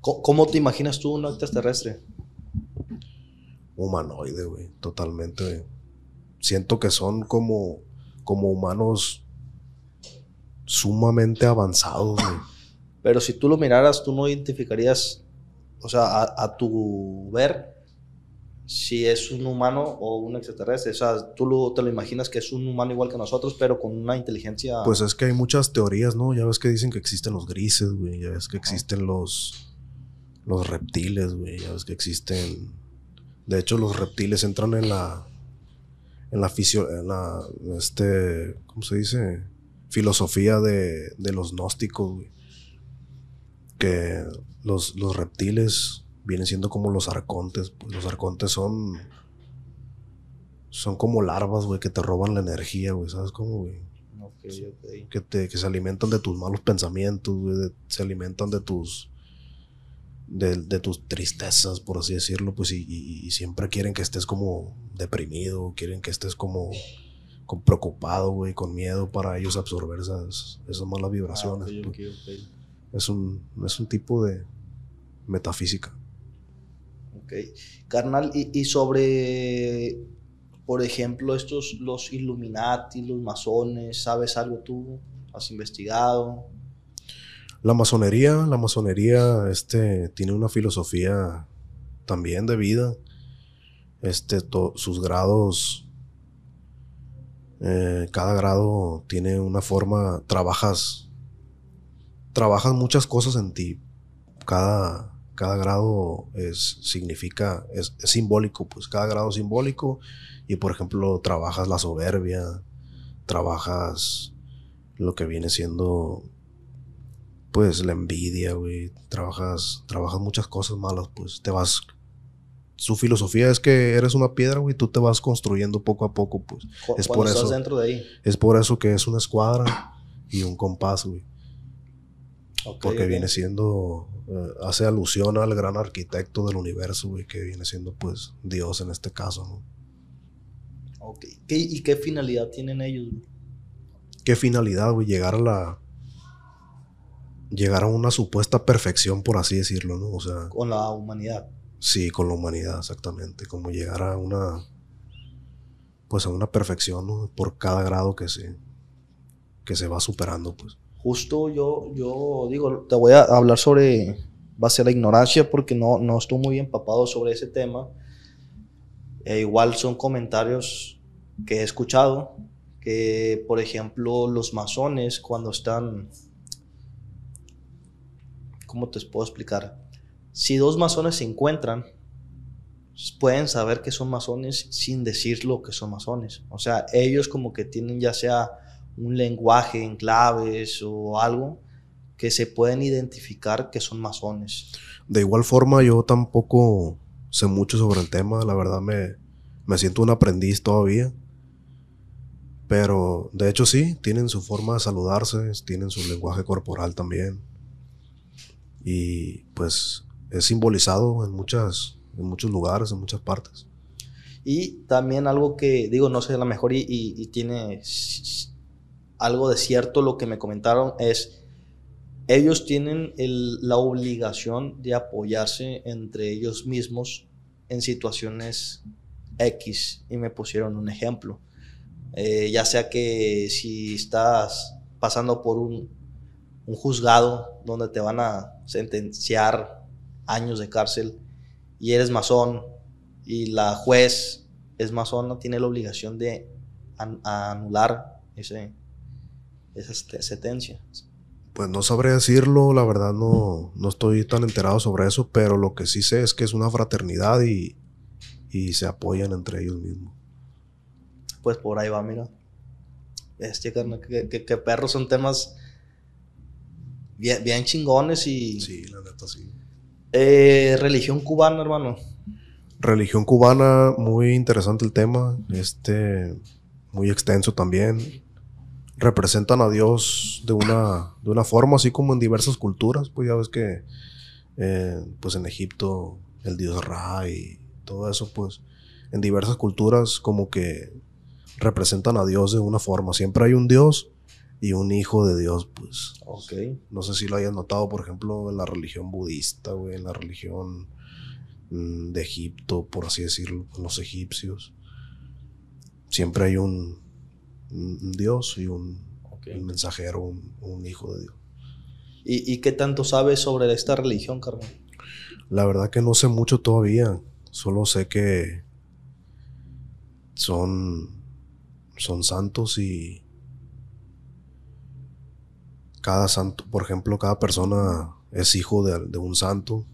B: ¿Cómo te imaginas tú un extraterrestre?
E: humanoide, güey, totalmente. Siento que son como, como humanos sumamente avanzados, güey.
B: Pero si tú lo miraras, tú no identificarías, o sea, a, a tu ver, si es un humano o un extraterrestre. O sea, tú lo- te lo imaginas que es un humano igual que nosotros, pero con una inteligencia.
E: Pues es que hay muchas teorías, ¿no? Ya ves que dicen que existen los grises, güey. Ya ves que existen los, los reptiles, güey. Ya ves que existen... De hecho, los reptiles entran en la... En la fisio... En la... Este... ¿Cómo se dice? Filosofía de, de los gnósticos, güey. Que los, los reptiles vienen siendo como los arcontes. Pues los arcontes son... Son como larvas, güey, que te roban la energía, güey. ¿Sabes cómo, güey? Que, te, que se alimentan de tus malos pensamientos, güey, de- se alimentan de tus de, de tus tristezas, por así decirlo, pues y, y- y siempre quieren que estés como deprimido, quieren que estés como, preocupado, güey, con miedo para ellos absorber esas, esas malas vibraciones.
B: Ah,
E: pues. Es un es un tipo de metafísica.
B: Ok. Carnal, y, y sobre, por ejemplo, estos, los Illuminati, los masones, ¿sabes algo tú? ¿Has investigado?
E: La masonería, la masonería, este, tiene una filosofía también de vida. Este, to- sus grados, eh, cada grado tiene una forma, trabajas, trabajas muchas cosas en ti. Cada, cada grado es, significa, es, simbólico, pues cada grado simbólico. Y por ejemplo, trabajas la soberbia, trabajas lo que viene siendo pues la envidia, güey. Trabajas, trabajas muchas cosas malas, pues te vas. Su filosofía es que eres una piedra, güey, tú te vas construyendo poco a poco, pues.
B: Cu-
E: Es por
B: estás
E: eso.
B: dentro de ahí.
E: Es por eso que es una escuadra y un compás, güey. Porque viene siendo, eh, hace alusión al gran arquitecto del universo, güey, que viene siendo, pues, Dios en este caso, ¿no?
B: Ok. ¿Qué- ¿Y qué finalidad tienen ellos? güey?
E: ¿Qué finalidad, güey? Llegar a la. Llegar a una supuesta perfección, por así decirlo, ¿no? O sea.
B: Con la humanidad.
E: Sí, con la humanidad, exactamente. Como llegar a una. Pues a una perfección, ¿no? Por cada grado que se. que se va superando, pues.
B: justo yo, yo digo, te voy a hablar sobre, va a ser la ignorancia porque no, no estoy muy empapado sobre ese tema. E igual son comentarios que he escuchado, que por ejemplo los masones cuando están, ¿cómo te puedo explicar? Si dos masones se encuentran, pueden saber que son masones sin decirlo que son masones. O sea, ellos como que tienen ya sea un lenguaje en claves o algo que se pueden identificar que son masones.
E: De igual forma, yo tampoco sé mucho sobre el tema, la verdad me, me siento un aprendiz todavía. Pero de hecho sí, tienen su forma de saludarse, tienen su lenguaje corporal también. Y pues es simbolizado en, muchas, en muchos lugares, en muchas partes.
B: Y también algo que, digo, no sé, a lo mejor y, y tiene algo de cierto lo que me comentaron es, ellos tienen la obligación de apoyarse entre ellos mismos en situaciones X y me pusieron un ejemplo. Eh, ya sea que si estás pasando por un, un juzgado donde te van a sentenciar años de cárcel y eres masón y la juez es masona, tiene la obligación de anular ese, esa sentencia.
E: Pues no sabré decirlo, la verdad no, no estoy tan enterado sobre eso, pero lo que sí sé es que es una fraternidad y, y se apoyan entre ellos mismos.
B: Pues por ahí va, mira. Este, que, que, perros son temas bien, bien, chingones y...
E: Sí, la neta sí.
B: Eh, religión cubana, hermano.
E: Religión cubana, muy interesante el tema, este, muy extenso también representan a Dios de una, de una forma, así como en diversas culturas. Pues ya ves que eh, pues en Egipto el dios Ra y todo eso, pues en diversas culturas como que representan a Dios de una forma. Siempre hay un Dios y un hijo de Dios, pues.
B: Ok.
E: No sé si lo hayas notado, por ejemplo, en la religión budista, güey, en la religión mm, de Egipto, por así decirlo, los egipcios. Siempre hay un, un Dios y un, mensajero, un, hijo de Dios.
B: ¿Y, qué tanto sabes sobre esta religión, Carmen?
E: La verdad que no sé mucho todavía. Solo sé que son, son santos y cada santo, por ejemplo, cada persona es hijo de, un santo.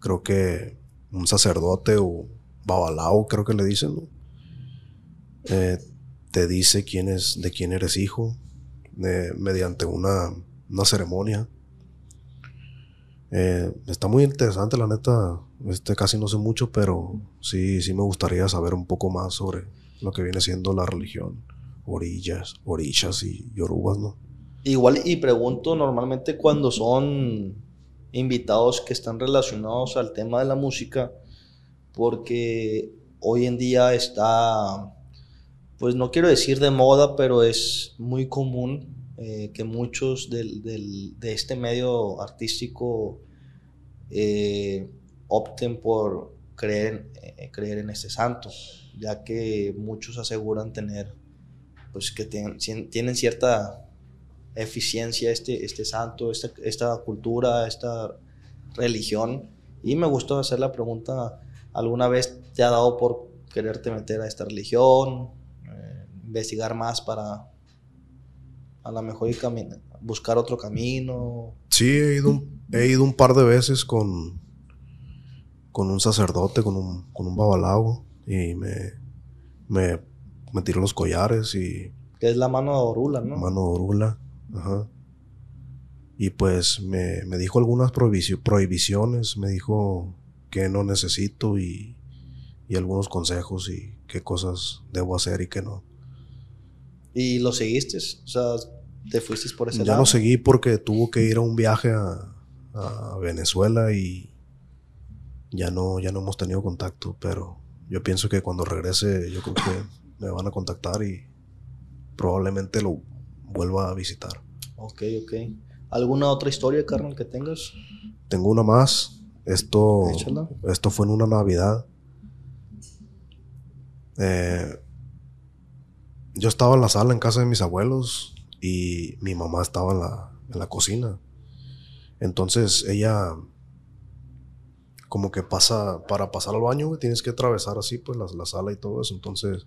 E: Creo que un sacerdote o babalao, creo que le dicen, ¿no? Eh, te dice quién es, de quién eres hijo mediante una, una ceremonia. Eh, está muy interesante, la neta. Este casi no sé mucho, pero sí, sí me gustaría saber un poco más sobre lo que viene siendo la religión. Orillas, orillas y yorubas, ¿no?
B: Igual y pregunto normalmente cuando son invitados que están relacionados al tema de la música, porque hoy en día está pues no quiero decir de moda, pero es muy común eh, que muchos de este medio artístico eh, opten por creer, eh, creer en este santo, ya que muchos aseguran tener, pues que tienen cierta eficiencia este, este santo, esta, esta cultura, esta religión. Y me gustó hacer la pregunta, ¿alguna vez te ha dado por quererte meter a esta religión? investigar más para a lo mejor buscar otro camino.
E: Sí, he ido, un, he ido un par de veces con, con un sacerdote, con un, con un babalao, y me, me, me tiró los collares y...
B: Que es la mano de orula, ¿no?
E: Mano de orula, ajá. Y pues me, me dijo algunas prohibiciones, me dijo que no necesito y, y algunos consejos y qué cosas debo hacer y qué no.
B: ¿Y lo seguiste? O sea, te fuiste por ese
E: ya
B: lado.
E: lo seguí porque tuvo que ir a un viaje a, Venezuela y ya no, ya no hemos tenido contacto, pero yo pienso que cuando regrese yo creo que me van a contactar y probablemente lo vuelva a visitar.
B: Ok, ok. ¿Alguna otra historia, carnal, que tengas?
E: Tengo una más. Esto, esto fue en una Navidad. Eh, yo estaba en la sala en casa de mis abuelos y mi mamá estaba en la, en la cocina. Entonces ella como que pasa, para pasar al baño, tienes que atravesar así, pues, la, la sala y todo eso. Entonces,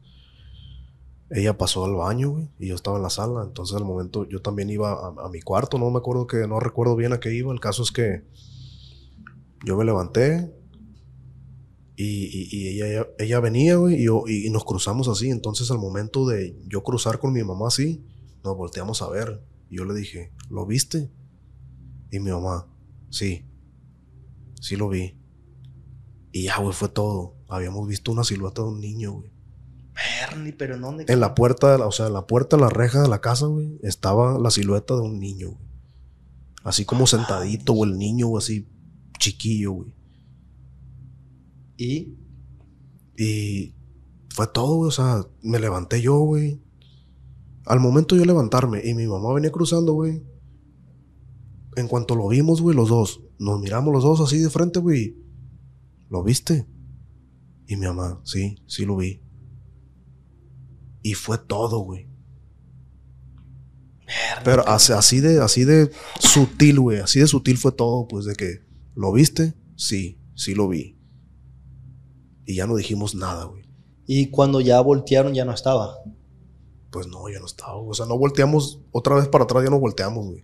E: ella pasó al baño, güey, y yo estaba en la sala. Entonces, al momento, yo también iba a, mi cuarto, no me acuerdo que, no recuerdo bien a qué iba. El caso es que yo me levanté y, y- ella, ella, venía, güey, y, yo- y nos cruzamos así. Entonces, al momento de yo cruzar con mi mamá así, nos volteamos a ver. Y yo le dije, ¿lo viste? Y mi mamá, sí, sí lo vi. Y ya, güey, fue todo. Habíamos visto una silueta de un niño, güey.
B: Bernie, pero ¿en dónde?
E: En la puerta, de la- o sea, en la puerta, en la reja de la casa, güey, estaba la silueta de un niño, güey. Así como sentadito, güey, el niño, güey, así chiquillo, güey.
B: ¿Y?
E: Y fue todo, güey, o sea, me levanté yo, güey. Al momento de yo levantarme y mi mamá venía cruzando, güey. En cuanto lo vimos, güey, los dos, nos miramos los dos así de frente, güey. ¿Lo viste? Y mi mamá, sí, sí lo vi. Y fue todo, güey. Pero así, así de, así de sutil, güey. Así de sutil fue todo, pues, de que, ¿lo viste? Sí, sí lo vi. Y ya no dijimos nada, güey.
B: Y cuando ya voltearon ya no estaba.
E: Pues no, ya no estaba. O sea, no volteamos otra vez para atrás, ya no volteamos, güey.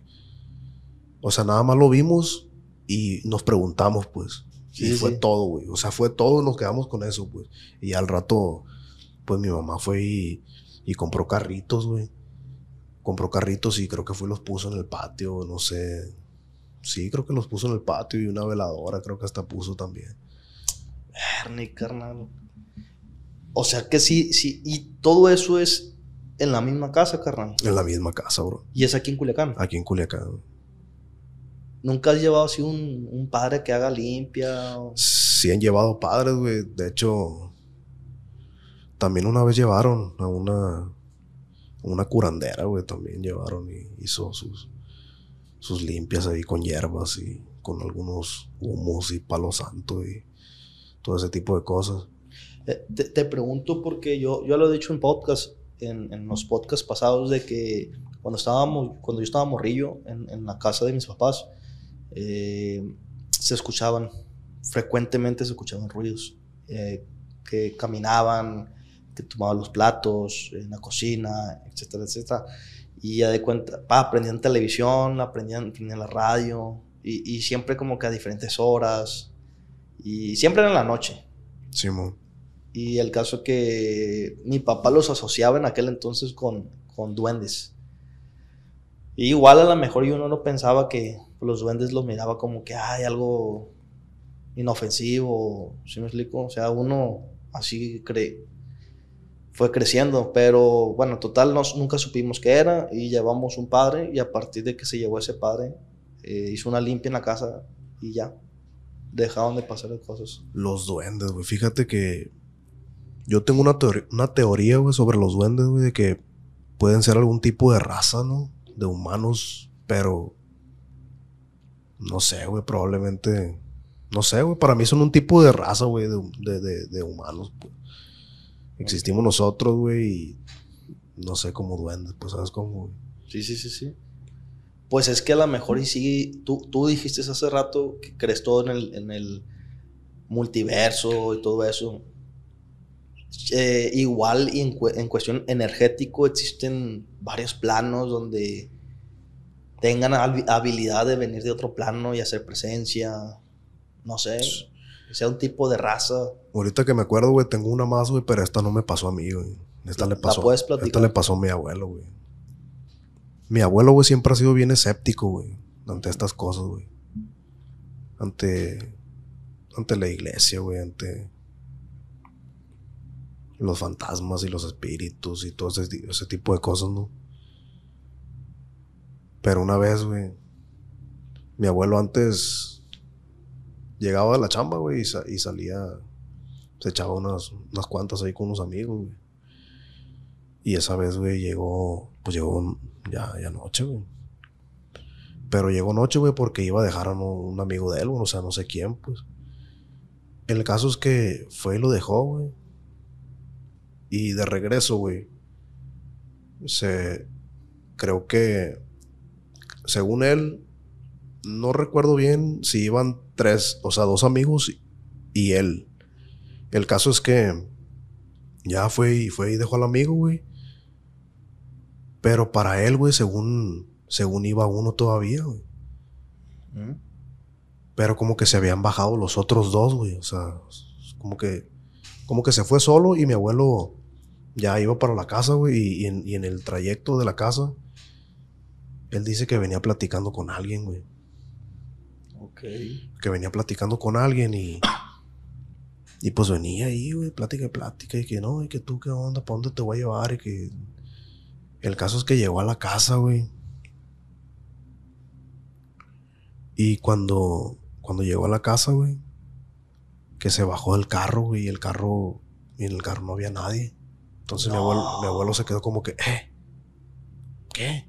E: O sea, nada más lo vimos y nos preguntamos, pues.
B: Sí,
E: y fue
B: sí.
E: todo, güey. O sea, fue todo, nos quedamos con eso, pues. Y al rato, pues mi mamá fue y, y compró carritos, güey. Compró carritos y creo que fue y los puso en el patio, no sé. Sí, creo que los puso en el patio y una veladora, creo que hasta puso también.
B: Bernie, carnal. O sea que sí, sí. Y todo eso es en la misma casa, carnal.
E: En la misma casa, bro.
B: Y es aquí en Culiacán.
E: Aquí en Culiacán.
B: ¿Nunca has llevado así un, un padre que haga limpia? o-
E: Sí han llevado padres, güey. De hecho, también una vez llevaron a una, una curandera, güey. También llevaron y hizo sus, sus limpias ahí con hierbas y con algunos humos y palo santo y todo ese tipo de cosas.
B: Eh, Te, te pregunto porque yo, yo lo he dicho en podcast, en, en los podcasts pasados, de que cuando estábamos, cuando yo estaba morrillo en, en la casa de mis papás, eh, se escuchaban, frecuentemente se escuchaban ruidos, eh, que caminaban, que tomaban los platos en la cocina, etcétera, etcétera. Y ya de cuenta, pa, aprendían televisión, aprendían, aprendían la radio, y, y siempre como que a diferentes horas, y siempre era en la noche.
E: Simón.
B: Y el caso que mi papá los asociaba en aquel entonces con, con duendes. Y igual a lo mejor yo no lo pensaba que los duendes los miraba como que hay algo inofensivo, ¿sí me explico? O sea, uno así cre fue creciendo, pero bueno, total nos, nunca supimos qué era y llevamos un padre y a partir de que se llevó ese padre, eh, hizo una limpia en la casa y ya, dejaron de pasar las cosas.
E: Los duendes, güey. Fíjate que yo tengo una, teoría, güey, sobre los duendes, güey, de que pueden ser algún tipo de raza, ¿no? De humanos, pero no sé, güey, probablemente, no sé, güey, para mí son un tipo de raza, güey, de, de- humanos, pues. Existimos nosotros, güey, y no sé, como duendes, pues, ¿sabes cómo? güey?
B: Sí, sí, sí, sí. Pues es que a lo mejor y sí, tú, tú dijiste hace rato que crees todo en el, en el multiverso y todo eso. Eh, igual y en, en cuestión energético existen varios planos donde tengan habi- habilidad de venir de otro plano y hacer presencia. No sé, sea un tipo de raza.
E: Ahorita que me acuerdo, güey, tengo una más, güey, pero esta no me pasó a mí, güey. Esta
B: ¿La-
E: le
B: la
E: pasó.
B: puedes platicar?
E: Esta le pasó a mi abuelo, güey. Mi abuelo, güey, siempre ha sido bien escéptico, güey, ante estas cosas, güey. Ante. Ante la iglesia, güey, ante. Los fantasmas y los espíritus y todo ese, ese tipo de cosas, ¿no? Pero una vez, güey. Mi abuelo antes llegaba de la chamba, güey, y, sa- y salía, se echaba unas, unas cuantas ahí con unos amigos, güey. Y esa vez, güey, llegó, pues llegó ya, ya noche, güey. Pero llegó noche, güey, porque iba a dejar a un, un amigo de él, güey, o sea, no sé quién, pues. El caso es que fue y lo dejó, güey. Y de regreso, güey, se, creo que, según él, no recuerdo bien si iban tres, o sea, dos amigos y, él. El caso es que ya fue y fue y dejó al amigo, güey. Pero para él, güey, según, según iba uno todavía, güey. Pero como que se habían bajado los otros dos, güey. O sea, como que, como que se fue solo y mi abuelo ya iba para la casa, güey. Y, y en, y en el trayecto de la casa, él dice que venía platicando con alguien, güey. Que venía platicando con alguien y. Y pues venía ahí, güey, plática y plática. Y que no, y que tú, ¿qué onda? ¿Para dónde te voy a llevar? Y que. El caso es que llegó a la casa, güey. Y cuando, cuando llegó a la casa, güey, que se bajó del carro, güey, y el carro, y en el carro no había nadie. Entonces mi, abuelo, mi abuelo se quedó como que, ¿eh? ¿Qué?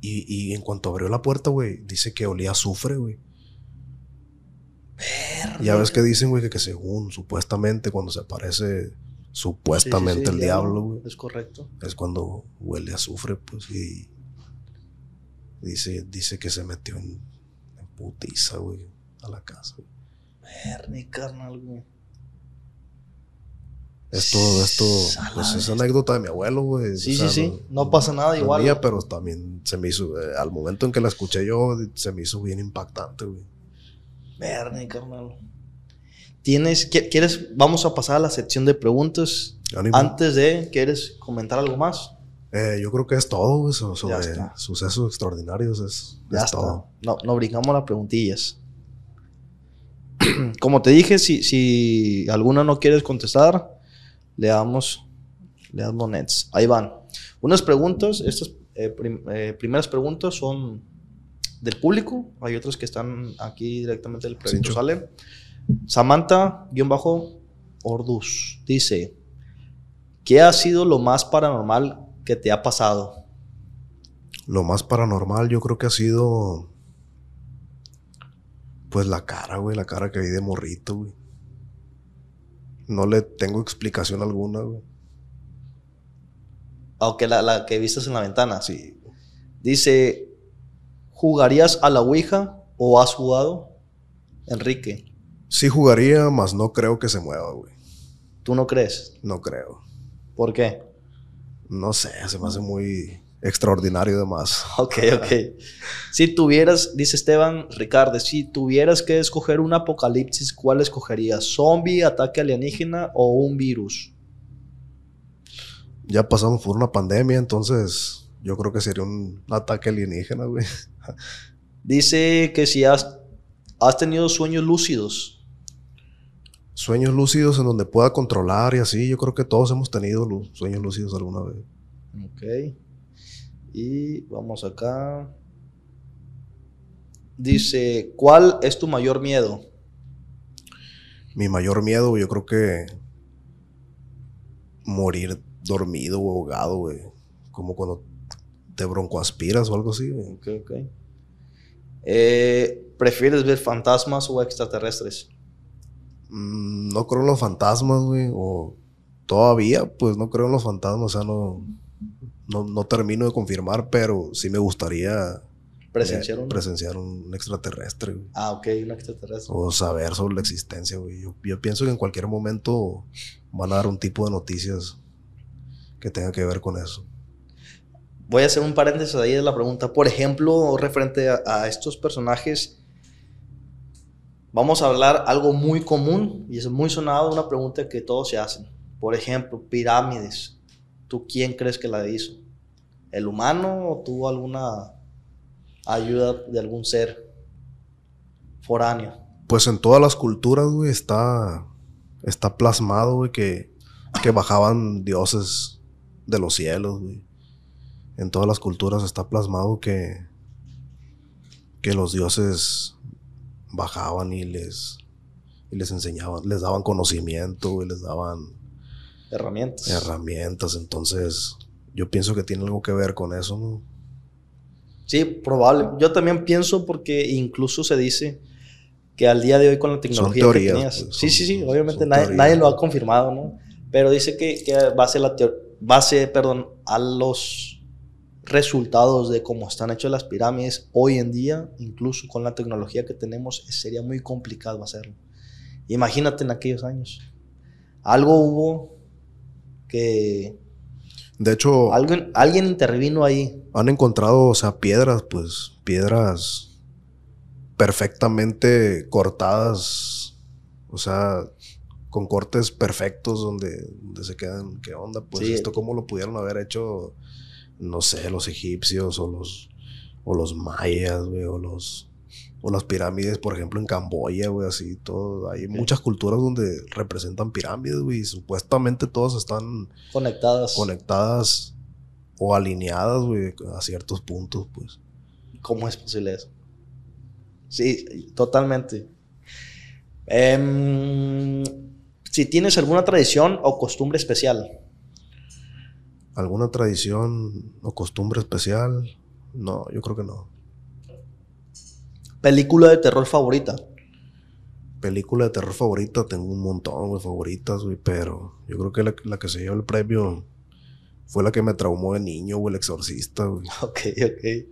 E: Y, y en cuanto abrió la puerta, güey, dice que olía azufre, güey. Ya ves que dicen, güey, que, que según, supuestamente, cuando se aparece supuestamente
B: Sí, sí, sí,
E: el diablo, güey,
B: Es correcto.
E: es cuando huele a azufre, pues, y dice, dice que se metió en, en putiza, güey, a la casa. güey.
B: Verni, carnal, güey.
E: Esto, esto, pues es anécdota de mi abuelo, güey.
B: Sí, sí, sí. No pasa nada, igual,
E: mía, pero también se me hizo, eh, al momento en que la escuché yo, se me hizo bien impactante, güey.
B: Verni, carnal. ¿Tienes, qui- quieres, vamos a pasar a la sección de preguntas.
E: Ánimo.
B: Antes de, ¿quieres comentar algo más?
E: Eh, yo creo que es todo, so- sobre sucesos extraordinarios, es,
B: Ya
E: es
B: está.
E: todo.
B: No, no brincamos las preguntillas. [CLEARS THROAT] Como te dije, si, si alguna no quieres contestar, le damos, le damos nets. Ahí van. Unas preguntas, estas eh, prim- eh, primeras preguntas son del público. Hay otras que están aquí directamente del proyecto. Sale. Samantha-Orduz dice: ¿Qué ha sido lo más paranormal que te ha pasado?
E: Lo más paranormal yo creo que ha sido, pues la cara, güey, la cara que vi de morrito, güey. No le tengo explicación alguna, güey.
B: Aunque la, la que vistes en la ventana. Sí. Dice, ¿jugarías a la Ouija o has jugado? Enrique,
E: Sí jugaría, mas no creo que se mueva, güey.
B: ¿tú no crees?
E: No creo.
B: ¿Por qué?
E: No sé, se me hace muy extraordinario de más. [LAUGHS]
B: Ok, ok. Si tuvieras, dice Esteban Ricardo, si tuvieras que escoger un apocalipsis, ¿cuál escogerías? ¿Zombie, ataque alienígena o un virus?
E: Ya pasamos por una pandemia, entonces yo creo que sería un ataque alienígena, güey. [LAUGHS]
B: Dice que si has, has tenido sueños lúcidos.
E: Sueños lúcidos en donde pueda controlar y así, yo creo que todos hemos tenido sueños lúcidos alguna vez.
B: Ok. Y vamos acá. Dice, ¿cuál es tu mayor miedo?
E: Mi mayor miedo, yo creo que morir dormido o ahogado, güey. Como cuando te broncoaspiras o algo así.
B: Ok, ok. Eh, ¿Prefieres ver fantasmas o extraterrestres?
E: Mm, no creo en los fantasmas, güey. O todavía, pues no creo en los fantasmas. O sea, no, no, no termino de confirmar, pero sí me gustaría
B: presenciar
E: un extraterrestre, güey.
B: Ah, ok, un extraterrestre.
E: O saber sobre la existencia, güey. Yo, yo pienso que en cualquier momento van a dar un tipo de noticias que tenga que ver con eso.
B: Voy a hacer un paréntesis ahí de la pregunta. Por ejemplo, referente a, estos personajes, vamos a hablar algo muy común y es muy sonado, una pregunta que todos se hacen. Por ejemplo, pirámides. ¿Tú quién crees que la hizo? ¿El humano o tuvo alguna ayuda de algún ser foráneo?
E: Pues en todas las culturas, güey, está, está plasmado, güey, que, que bajaban dioses de los cielos, güey. En todas las culturas está plasmado que, que los dioses bajaban y les, y les enseñaban, les daban conocimiento, güey, les daban
B: Herramientas.
E: herramientas. Entonces, yo pienso que tiene algo que ver con eso, ¿no?
B: Sí, probable. Yo también pienso porque incluso se dice que al día de hoy con la tecnología
E: teorías,
B: que tenías.
E: pues,
B: sí,
E: son-
B: sí, sí, obviamente nadie, nadie lo ha confirmado, ¿no? Pero dice que, que base, la base perdón, a los resultados de cómo están hechas las pirámides hoy en día, incluso con la tecnología que tenemos, sería muy complicado hacerlo. Imagínate en aquellos años. Algo hubo que...
E: De hecho...
B: Alguien, alguien intervino ahí.
E: Han encontrado, o sea, piedras, pues, piedras perfectamente cortadas, o sea, con cortes perfectos donde, donde se quedan, ¿qué onda? Pues
B: Sí.
E: esto cómo lo pudieron haber hecho, no sé, los egipcios o los, o los mayas, güey, o los... O las pirámides, por ejemplo, en Camboya, güey, así, todo. Hay muchas culturas donde representan pirámides, güey, y supuestamente todas están
B: Conectadas.
E: conectadas o alineadas, güey, a ciertos puntos, pues.
B: ¿Cómo es posible eso? Sí, totalmente. Em, si tienes alguna tradición o costumbre especial.
E: ¿Alguna tradición o costumbre especial? No, yo creo que no.
B: Película de terror favorita.
E: Película de terror favorita, tengo un montón, güey, favoritas, güey, pero yo creo que la, la que se llevó el premio fue la que me traumó de niño, güey, El Exorcista, güey. [LAUGHS]
B: Ok, ok.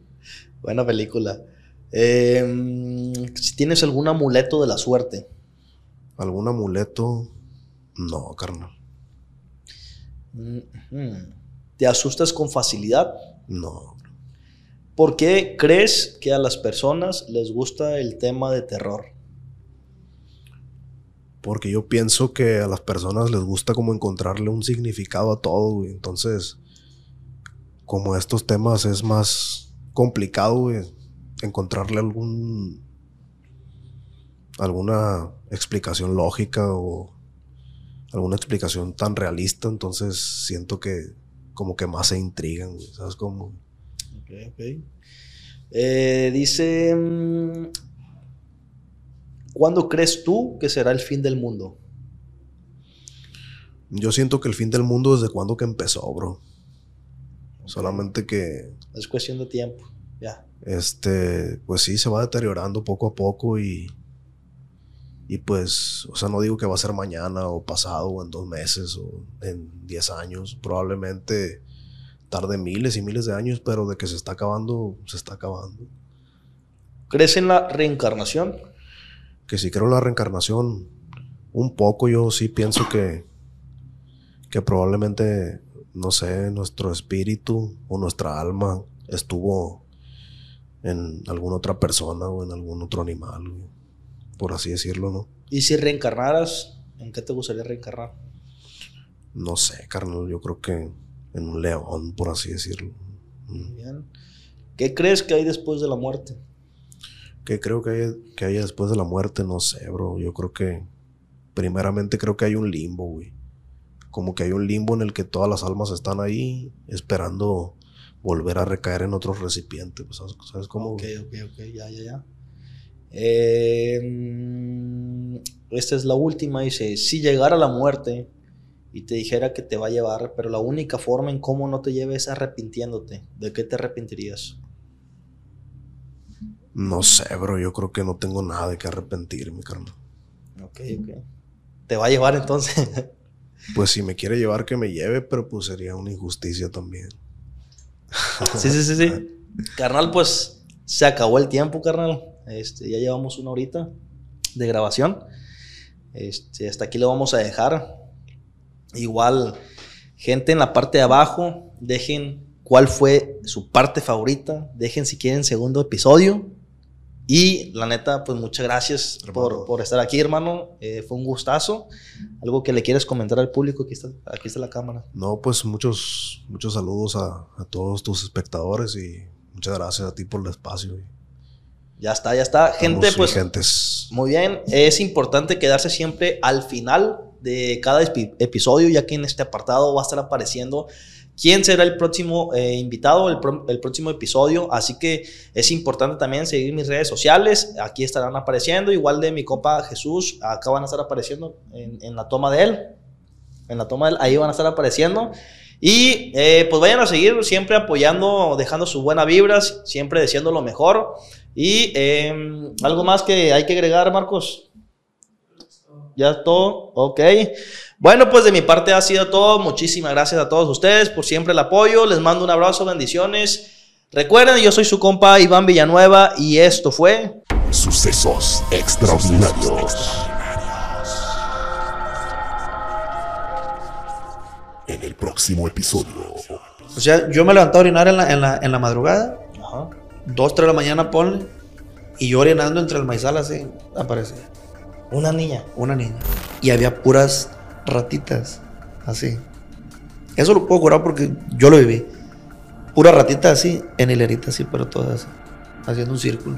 B: Buena película. Em, si tienes algún amuleto de la suerte.
E: ¿Algún amuleto? No, carnal.
B: Ujú. ¿Te asustas con facilidad?
E: No.
B: ¿Por qué crees que a las personas les gusta el tema de terror?
E: Porque yo pienso que a las personas les gusta como encontrarle un significado a todo, güey. Entonces, como estos temas es más complicado, encontrarle algún alguna explicación lógica o alguna explicación tan realista, entonces siento que como que más se intrigan, güey, ¿sabes cómo?
B: Ok, ok. Eh, dice, mm, ¿cuándo crees tú que será el fin del mundo?
E: Yo siento que el fin del mundo desde cuando que empezó, bro. Solamente que
B: Es cuestión de tiempo, ya.
E: este, pues sí, se va deteriorando poco a poco y, y pues, o sea, no digo que va a ser mañana o pasado o en dos meses o en diez años, probablemente tarde miles y miles de años, pero de que se está acabando, se está acabando.
B: ¿Crees en la reencarnación?
E: Que si creo en la reencarnación, un poco yo sí pienso que, que probablemente, no sé, nuestro espíritu o nuestra alma estuvo en alguna otra persona o en algún otro animal, por así decirlo, ¿no?
B: ¿Y si reencarnaras, en qué te gustaría reencarnar?
E: No sé, carnal, yo creo que en un león, por así decirlo.
B: Bien. ¿Qué crees que hay después de la muerte?
E: ¿Qué creo que hay, que haya después de la muerte? No sé, bro. Yo creo que, primeramente, creo que hay un limbo, güey. Como que hay un limbo en el que todas las almas están ahí esperando volver a recaer en otros recipientes. pues, ¿Sabes, ¿Sabes cómo?
B: Ok, ok, ok, ya, ya, ya. Eh, esta es la última, dice, si llegara la muerte y te dijera que te va a llevar, pero la única forma en cómo no te lleve es arrepintiéndote, ¿de qué te arrepentirías?
E: No sé, bro. Yo creo que no tengo nada de que arrepentirme, carnal.
B: Ok, ok. ¿Te va a llevar entonces? [LAUGHS]
E: Pues si me quiere llevar, que me lleve, pero pues sería una injusticia también.
B: sí, sí, sí, sí. [LAUGHS] Carnal, pues se acabó el tiempo, carnal. Este, ya llevamos una horita de grabación. Este, hasta aquí lo vamos a dejar. Igual, gente en la parte de abajo, dejen cuál fue su parte favorita. Dejen si quieren segundo episodio. Y la neta, pues muchas gracias por, por estar aquí, hermano. Eh, fue un gustazo. Algo que le quieres comentar al público. Aquí está, aquí está la cámara.
E: No, pues muchos, muchos saludos a, a todos tus espectadores y muchas gracias a ti por el espacio.
B: Ya está, ya está. Gente, pues.
E: vigentes.
B: Muy bien. Es importante quedarse siempre al final de cada episodio, ya que en este apartado va a estar apareciendo quién será el próximo eh, invitado, el, pro- el próximo episodio. Así que es importante también seguir mis redes sociales. Aquí estarán apareciendo. Igual de mi compa Jesús, acá van a estar apareciendo en, en la toma de él. En la toma de él, ahí van a estar apareciendo. Y eh, pues vayan a seguir siempre apoyando, dejando sus buenas vibras, siempre deseando lo mejor. Y eh, algo más que hay que agregar, Marcos. Ya es todo. Ok. Bueno, pues de mi parte ha sido todo. Muchísimas gracias a todos ustedes por siempre el apoyo. Les mando un abrazo, bendiciones. Recuerden, yo soy su compa Iván Villanueva y esto fue
D: Sucesos extraordinarios. En el próximo episodio.
J: O sea, yo me levanté a orinar en la, en la, en la madrugada. Dos, tres de la mañana, ponle. Y yo orinando entre el maizal así, aparecía.
B: Una niña.
J: Una niña. Y había puras ratitas, así. Eso lo puedo curar porque yo lo viví. Puras ratitas así, en hilerita así, pero todas así. Haciendo un círculo.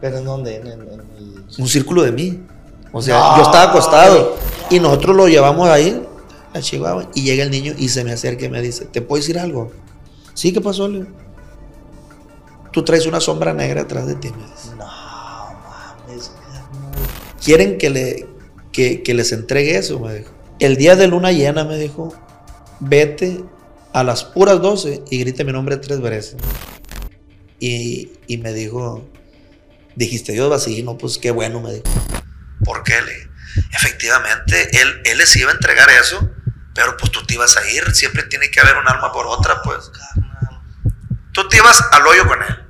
B: ¿Pero en dónde? En, en- en el-
J: Un círculo de mí. O sea,
B: No.
J: yo estaba acostado. Y nosotros lo llevamos ahí, a Chihuahua. Y llega el niño y se me acerca y me dice, ¿te puedo decir algo? Sí, ¿qué pasó, Leo? Tú traes una sombra negra atrás de ti, me dice.
B: No, mames.
J: quieren que, le, que, que les entregue eso, me dijo. El día de luna llena, me dijo, vete a las puras 12 y grite mi nombre tres veces. Y, y me dijo, dijiste Dios vacío, pues qué bueno, me dijo. ¿Por qué? Le efectivamente, él, él les iba a entregar eso, pero pues tú te ibas a ir, siempre tiene que haber un alma por otra, pues. Tú te ibas al hoyo con él.